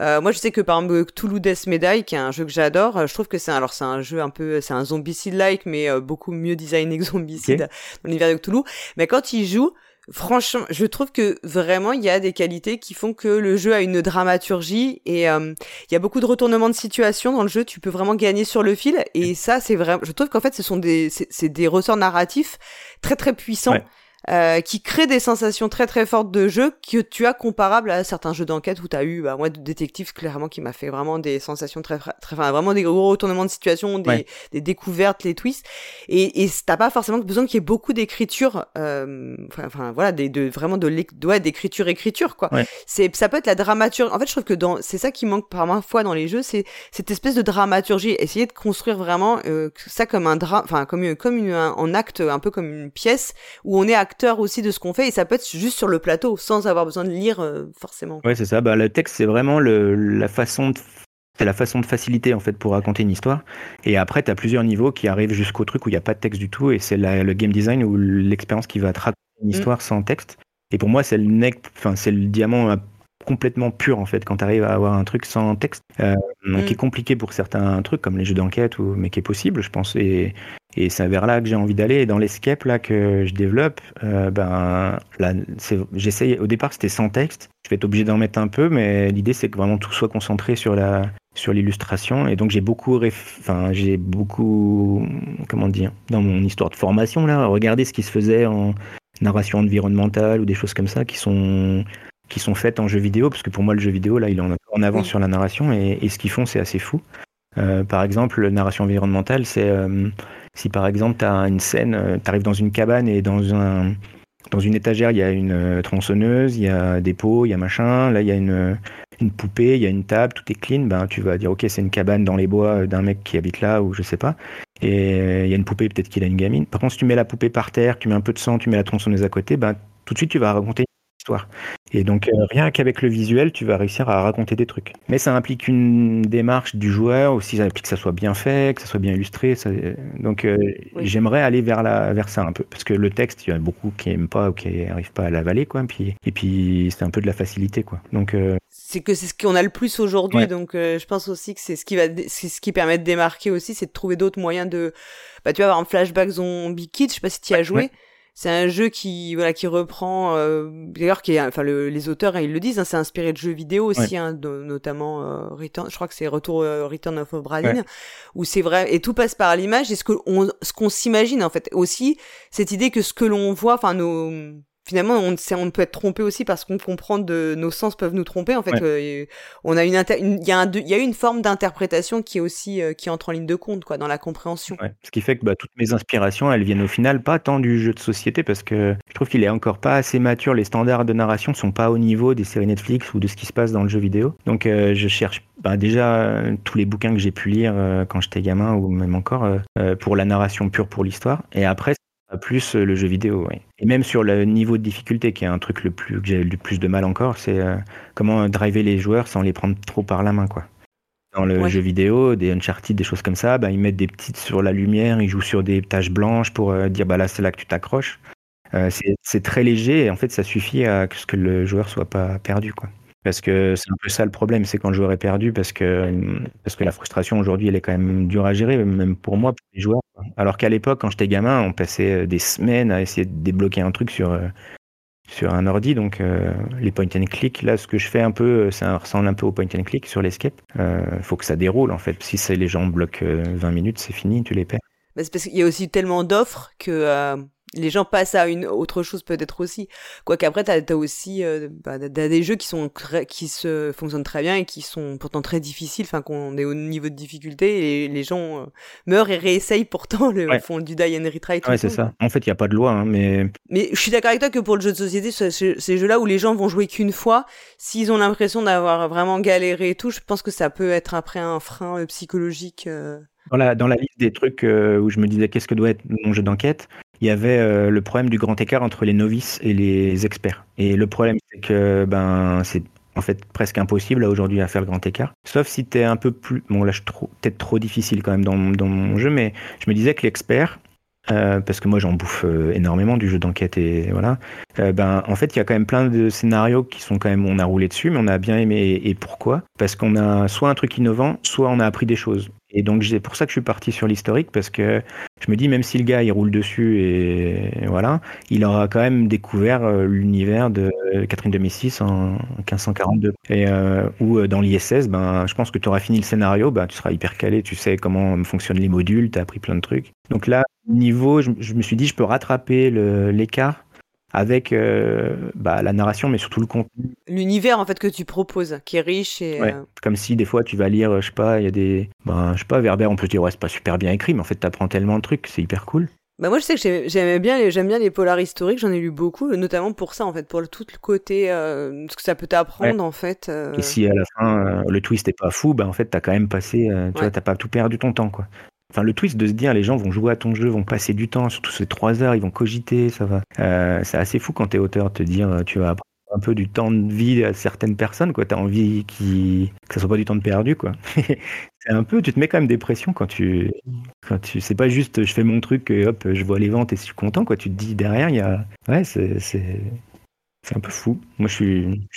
Speaker 2: Euh, moi je sais que par exemple Toulouse Death Medai, qui est un jeu que j'adore, je trouve que c'est alors c'est un jeu un peu, c'est un zombicide-like, mais beaucoup mieux designé que *laughs* zombicide dans l'univers de Toulouse. Mais quand il joue, franchement, je trouve que vraiment il y a des qualités qui font que le jeu a une dramaturgie et euh, il y a beaucoup de retournements de situation dans le jeu. Tu peux vraiment gagner sur le fil et ça c'est vraiment. Je trouve qu'en fait ce sont des c'est des ressorts narratifs très très puissants. Euh, qui crée des sensations très très fortes de jeu que tu as comparables à certains jeux d'enquête où tu as eu, bah, moi, de détective, clairement, qui m'a fait vraiment des sensations très, très, enfin, vraiment des gros retournements de situation, des, des découvertes, les twists. Et, et t'as pas forcément besoin qu'il y ait beaucoup d'écriture, euh, enfin, voilà, des, de, vraiment de, ouais, d'écriture, écriture, quoi. C'est, ça peut être la dramaturgie. En fait, je trouve que dans, c'est ça qui manque parfois dans les jeux, c'est cette espèce de dramaturgie. Essayer de construire vraiment euh, ça comme un drame, enfin, comme, comme une, un, en acte, un peu comme une pièce où on est acteur aussi de ce qu'on fait et ça peut être juste sur le plateau sans avoir besoin de lire euh, forcément.
Speaker 3: Ouais, c'est ça. Bah, le texte, c'est vraiment le, la façon de c'est la façon de faciliter en fait pour raconter une histoire. Et après, tu as plusieurs niveaux qui arrivent jusqu'au truc où il n'y a pas de texte du tout et c'est le game design ou l'expérience qui va te raconter une mm. histoire sans texte. Et pour moi, c'est le enfin c'est le diamant complètement pur en fait quand tu arrives à avoir un truc sans texte. Euh, mm. qui est compliqué pour certains trucs comme les jeux d'enquête ou mais qui est possible je pense. Et, et c'est vers là que j'ai envie d'aller. Et dans l'escape là que je développe euh, ben là j'essaye au départ c'était sans texte. Je vais être obligé d'en mettre un peu mais l'idée c'est que vraiment tout soit concentré sur la sur l'illustration. Et donc j'ai beaucoup enfin j'ai beaucoup comment dire dans mon histoire de formation là regarder ce qui se faisait en narration environnementale ou des choses comme ça qui sont qui sont faites en jeu vidéo, parce que pour moi le jeu vidéo là il est en avant sur la narration et, et ce qu'ils font c'est assez fou. Euh, par exemple, la narration environnementale, c'est euh, si par exemple tu as une scène, euh, tu arrives dans une cabane et dans un dans une étagère, il y a une tronçonneuse, il y a des pots, il y a machin, là il y a une, une poupée, il y a une table, tout est clean, ben tu vas dire ok c'est une cabane dans les bois d'un mec qui habite là ou je sais pas. Et il y a une poupée, peut-être qu'il a une gamine. Par contre, si tu mets la poupée par terre, tu mets un peu de sang, tu mets la tronçonneuse à côté, ben tout de suite tu vas raconter Et donc, euh, rien qu'avec le visuel, tu vas réussir à raconter des trucs. Mais ça implique une démarche du joueur, aussi, ça implique que ça soit bien fait, que ça soit bien illustré. Donc, euh, j'aimerais aller vers, la, vers ça un peu. Parce que le texte, il y en a beaucoup qui n'aiment pas ou qui n'arrivent pas à l'avaler, quoi. Et puis, et puis c'est un peu de la facilité, quoi. Donc, euh,
Speaker 2: c'est que c'est ce qu'on a le plus aujourd'hui, donc je pense aussi que c'est ce qui va, c'est ce qui permet de démarquer aussi, c'est de trouver d'autres moyens de, bah, tu vas avoir un flashback zombie kid, je sais pas si tu y as joué c'est un jeu qui voilà qui reprend euh, d'ailleurs qui est enfin les auteurs hein, ils le disent hein, c'est inspiré de jeux vidéo aussi hein, notamment euh, Return je crois que c'est Retour euh, Return of Obradin où c'est vrai et tout passe par l'image et ce que on ce qu'on s'imagine en fait. Aussi cette idée que ce que l'on voit enfin nos finalement on, on peut être trompé aussi parce qu'on comprend de nos sens peuvent nous tromper. En fait euh, on a une il y a un il y a une forme d'interprétation qui est aussi euh, qui entre en ligne de compte quoi dans la compréhension.
Speaker 3: Ce qui fait que bah, toutes mes inspirations elles viennent au final pas tant du jeu de société parce que je trouve qu'il est encore pas assez mature. Les standards de narration sont pas au niveau des séries Netflix ou de ce qui se passe dans le jeu vidéo. Donc euh, je cherche bah, déjà tous les bouquins que j'ai pu lire quand j'étais gamin ou même encore pour la narration pure pour l'histoire. Et après plus euh, le jeu vidéo, oui. Et même sur le niveau de difficulté, qui est un truc le plus, que j'ai le plus de mal encore, c'est euh, comment driver les joueurs sans les prendre trop par la main, quoi. Dans le jeu vidéo, des Uncharted, des choses comme ça, bah, ils mettent des petites sur la lumière, ils jouent sur des taches blanches pour euh, dire bah là c'est là que tu t'accroches. c'est très léger et en fait ça suffit à ce que le joueur soit pas perdu, quoi. Parce que c'est un peu ça le problème, c'est quand le joueur est perdu, parce que, parce que la frustration aujourd'hui, elle est quand même dure à gérer, même pour moi, pour les joueurs. Alors qu'à l'époque, quand j'étais gamin, on passait euh, des semaines à essayer de débloquer un truc sur, euh, un ordi. Donc euh, les point and click, là, ce que je fais un peu, ça ressemble un peu au point and click sur l'escape. Il faut que ça déroule en fait. Si les gens bloquent 20 minutes, c'est fini, tu les perds.
Speaker 2: c'est parce qu'il y a aussi tellement d'offres que les gens passent à une autre chose peut-être aussi. Quoique après, t'as as aussi euh, bah, des jeux qui sont qui se fonctionnent très bien et qui sont pourtant très difficiles, enfin qu'on est au niveau de difficulté et les gens euh, meurent et réessayent pourtant le font du die and retry.
Speaker 3: Ouais, c'est ça. En fait, il y a pas de loi, hein, mais.
Speaker 2: Mais je suis d'accord avec toi que pour le jeu de société, ces jeux-là où les gens vont jouer qu'une fois, s'ils ont l'impression d'avoir vraiment galéré et tout, je pense que ça peut être après un frein euh, psychologique.
Speaker 3: Dans la, dans la liste des trucs où je me disais qu'est-ce que doit être mon jeu d'enquête, il y avait euh, le problème du grand écart entre les novices et les experts. Et le problème, c'est que ben, c'est en fait presque impossible aujourd'hui à faire le grand écart. Sauf si tu es un peu plus. Bon, là, je trouve peut-être trop difficile quand même dans, mon jeu, mais je me disais que l'expert, euh, parce que moi j'en bouffe euh, énormément du jeu d'enquête et voilà. ben en fait il y a quand même plein de scénarios qui sont quand même on a roulé dessus mais on a bien aimé et pourquoi? Parce qu'on a soit un truc innovant, soit on a appris des choses. Et donc c'est pour ça que je suis parti sur l'historique parce que je me dis même si le gars il roule dessus et voilà, il aura quand même découvert euh, l'univers de Catherine de Médicis en 1542 et euh, ou euh, dans l'ISS, ben je pense que tu auras fini le scénario, ben tu seras hyper calé, tu sais comment fonctionnent les modules, tu as appris plein de trucs. Donc là niveau, je, je me suis dit je peux rattraper l'écart avec euh, bah, la narration, mais surtout le contenu.
Speaker 2: L'univers en fait que tu proposes, qui est riche et.
Speaker 3: Ouais. Euh, Comme si des fois tu vas lire, je sais pas, il y a des, ben, je sais pas, Verber, on peut se dire ouais c'est pas super bien écrit, mais en fait t'apprends tellement de trucs, c'est hyper cool.
Speaker 2: Bah moi je sais que j'aime bien les j'aime bien les polars historiques, j'en ai lu beaucoup, notamment pour ça en fait, pour le, tout le côté euh, ce que ça peut t'apprendre en fait.
Speaker 3: Et si à la fin le twist est pas fou, bah en fait t'as quand même passé, tu vois, t'as pas tout perdu ton temps quoi. Enfin, le twist de se dire les gens vont jouer à ton jeu, vont passer du temps, surtout ces trois heures, ils vont cogiter, ça va. Euh, c'est assez fou quand t'es auteur de te dire euh, tu vas apprendre un peu du temps de vie à certaines personnes, quoi. T'as envie qui... que ça soit pas du temps de perdu, quoi. *laughs* c'est un peu, tu te mets quand même des pressions quand tu, quand tu, c'est pas juste je fais mon truc et hop, je vois les ventes et je suis content, quoi. Tu te dis derrière, il y a, ouais, c'est, c'est, un peu fou. Moi, je suis,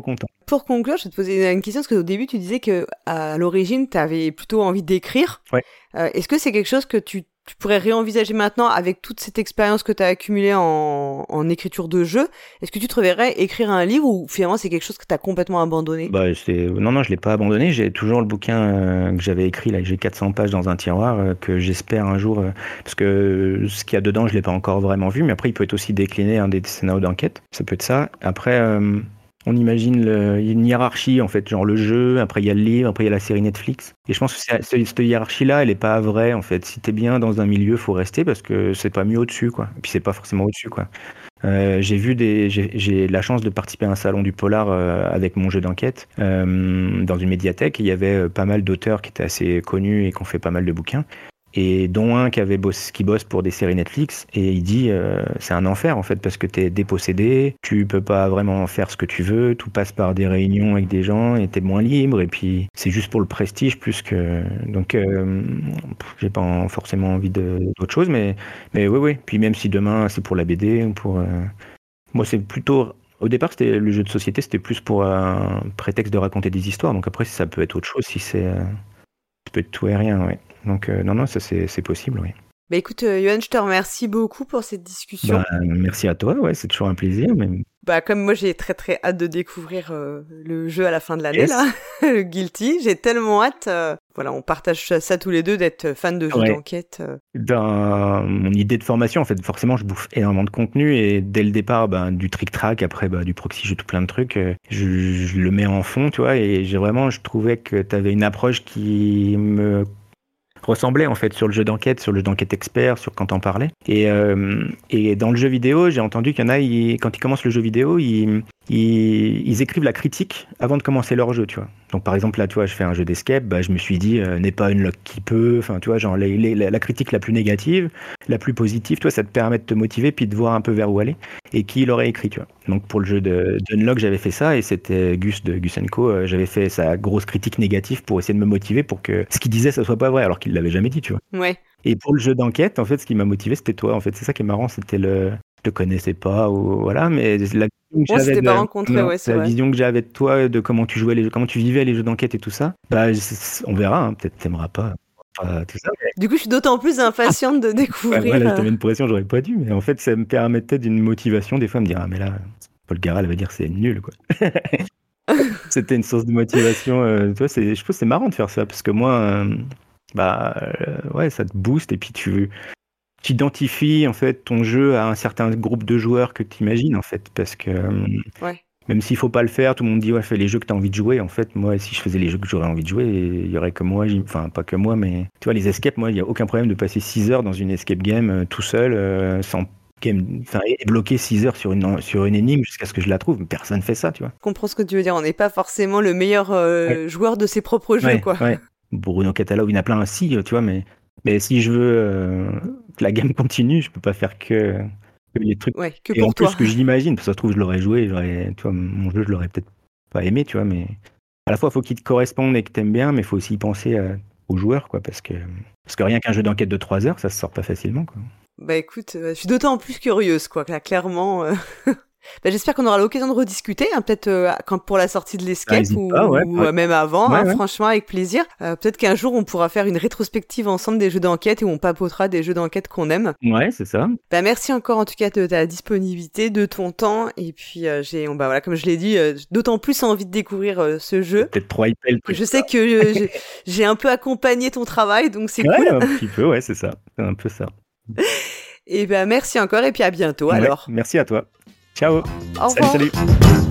Speaker 3: content.
Speaker 2: Pour conclure, je vais te poser une question parce qu'au début, tu disais que à l'origine, tu avais plutôt envie d'écrire.
Speaker 3: Ouais.
Speaker 2: Euh, est-ce que c'est quelque chose que tu, pourrais réenvisager maintenant avec toute cette expérience que tu as accumulée en, écriture de jeu? Est-ce que tu te reverrais écrire un livre ou finalement c'est quelque chose que tu as complètement abandonné?
Speaker 3: Bah, Non, non, je l'ai pas abandonné. J'ai toujours le bouquin euh, que j'avais écrit, là, j'ai 400 pages dans un tiroir, euh, que j'espère un jour, parce que ce qu'il y a dedans, je l'ai pas encore vraiment vu, mais après, il peut être aussi décliné un des scénarios d'enquête. Ça peut être ça. Après on imagine une hiérarchie en fait, genre le jeu, après il y a le livre, après il y a la série Netflix. Et je pense que cette hiérarchie-là, elle est pas vraie en fait. Si t'es bien dans un milieu, faut rester parce que c'est pas mieux au-dessus quoi. Et puis c'est pas forcément au-dessus quoi. Euh, j'ai vu des, j'ai la chance de participer à un salon du polar euh, avec mon jeu d'enquête euh, dans une médiathèque. il y avait pas mal d'auteurs qui étaient assez connus et qui ont fait pas mal de bouquins. Et dont un qui avait bossé, qui bosse pour des séries Netflix et il dit euh, c'est un enfer en fait parce que t'es dépossédé, tu peux pas vraiment faire ce que tu veux, tout passe par des réunions avec des gens et t'es moins libre et puis c'est juste pour le prestige plus que donc euh, j'ai pas forcément envie d'autre chose mais mais oui oui puis même si demain c'est pour la BD ou pour euh, moi c'est plutôt au départ, c'était le jeu de société, c'était plus pour un prétexte de raconter des histoires. Donc après, ça peut être autre chose si c'est, ça peut être tout et rien, ouais. Donc euh, non, non, ça c'est possible, oui.
Speaker 2: Bah écoute, euh, Johan, je te remercie beaucoup pour cette discussion.
Speaker 3: Bah, merci à toi, ouais, c'est toujours un plaisir. Mais...
Speaker 2: Bah comme moi j'ai très très hâte de découvrir euh, le jeu à la fin de l'année là, *laughs* le Guilty, j'ai tellement hâte. voilà, on partage ça, tous les deux d'être fans de jeux d'enquête.
Speaker 3: Dans mon idée de formation, en fait, forcément, je bouffe énormément de contenu et dès le départ, ben, du trick-track, après bah, du proxy, j'ai tout plein de trucs, je, je, le mets en fond, tu vois, et j'ai vraiment, je trouvais que tu avais une approche qui me ressemblait en fait sur le jeu d'enquête, sur le jeu d'enquête expert, sur quand on parlait. Et, euh, et dans le jeu vidéo, j'ai entendu qu'il y en a, quand ils commencent le jeu vidéo, ils, ils, écrivent la critique avant de commencer leur jeu, tu vois. Donc par exemple là, tu vois, je fais un jeu d'escape, bah, je me suis dit euh, n'est pas une lock qui peut, enfin tu vois, genre la, critique la plus négative, la plus positive, toi, ça te permet de te motiver puis de voir un peu vers où aller et qui l'aurait écrit, tu vois. Donc pour le jeu de d'Unlock, j'avais fait ça et c'était Gus de Gus Co. Euh, j'avais fait sa grosse critique négative pour essayer de me motiver pour que ce qu'il disait ça soit pas vrai alors qu'il l'avait jamais dit, tu vois.
Speaker 2: Ouais.
Speaker 3: Et pour le jeu d'enquête, en fait, ce qui m'a motivé, c'était toi. En fait, c'est ça qui est marrant, c'était le, je te connaissais pas ou voilà, mais la
Speaker 2: vision que j'avais de,
Speaker 3: la vision que j'avais de toi, de comment tu jouais les, comment tu vivais les jeux d'enquête et tout ça. Bah, on verra. Hein, peut-être t'aimeras pas. tout ça,
Speaker 2: Du coup, je suis d'autant plus impatiente de découvrir.
Speaker 3: Ouais, là, je une pression, j'aurais pas dû, mais en fait, ça me permettait d'une motivation des fois me dire ah mais là, Paul Garal va dire c'est nul quoi. *laughs* C'était une source de motivation. Euh, c'est, je pense que c'est marrant de faire ça parce que moi, euh, bah euh, ouais, ça te booste et puis tu tu identifies en fait ton jeu à un certain groupe de joueurs que tu imagines en fait parce que
Speaker 2: ouais.
Speaker 3: même s'il faut pas le faire tout le monde dit ouais fais les jeux que tu as envie de jouer en fait moi si je faisais les jeux que j'aurais envie de jouer il y aurait que moi enfin pas que moi mais tu vois les escapes moi il y a aucun problème de passer 6 heures dans une escape game tout seul sans game, enfin, bloquer 6 heures sur une, sur une énigme jusqu'à ce que je la trouve. Personne fait ça, tu vois.
Speaker 2: Je comprends ce que tu veux dire. On n'est pas forcément le meilleur joueur de ses propres jeux, quoi.
Speaker 3: Ouais. Bruno Catala, il y en a plein aussi, tu vois, mais, mais si je veux euh, que la game continue, je peux pas faire que, que les trucs.
Speaker 2: Ouais, que
Speaker 3: et
Speaker 2: pour
Speaker 3: en
Speaker 2: toi.
Speaker 3: plus, que je l'imagine, parce que ça se trouve, je l'aurais joué, j'aurais, tu vois, mon jeu, je l'aurais peut-être pas aimé, tu vois, mais à la fois, il faut qu'il te corresponde et que tu aimes bien, mais il faut aussi y penser aux joueurs, quoi, parce que, parce que rien qu'un jeu d'enquête de 3 heures, ça se sort pas facilement, quoi.
Speaker 2: Bah écoute, euh, je suis d'autant plus curieuse, quoi, là, clairement. Euh, *laughs* bah, J'espère qu'on aura l'occasion de rediscuter, hein, peut-être euh, quand pour la sortie de l'escape ou, ou même avant, hein, franchement avec plaisir. Euh, peut-être qu'un jour on pourra faire une rétrospective ensemble des jeux d'enquête et où on papotera des jeux d'enquête qu'on aime.
Speaker 3: Ouais, c'est ça.
Speaker 2: Bah merci encore en tout cas de ta disponibilité, de ton temps et puis euh, j'ai, bah voilà comme je l'ai dit, d'autant plus envie de découvrir ce jeu.
Speaker 3: Peut-être trois emails.
Speaker 2: Je sais que *laughs* j'ai un peu accompagné ton travail, donc c'est
Speaker 3: ouais,
Speaker 2: cool.
Speaker 3: un petit peu, ouais, c'est ça, c'est un peu ça. *laughs*
Speaker 2: Et ben merci encore et puis à bientôt alors.
Speaker 3: Merci à toi. Ciao.
Speaker 2: Au revoir.
Speaker 3: salut. salut.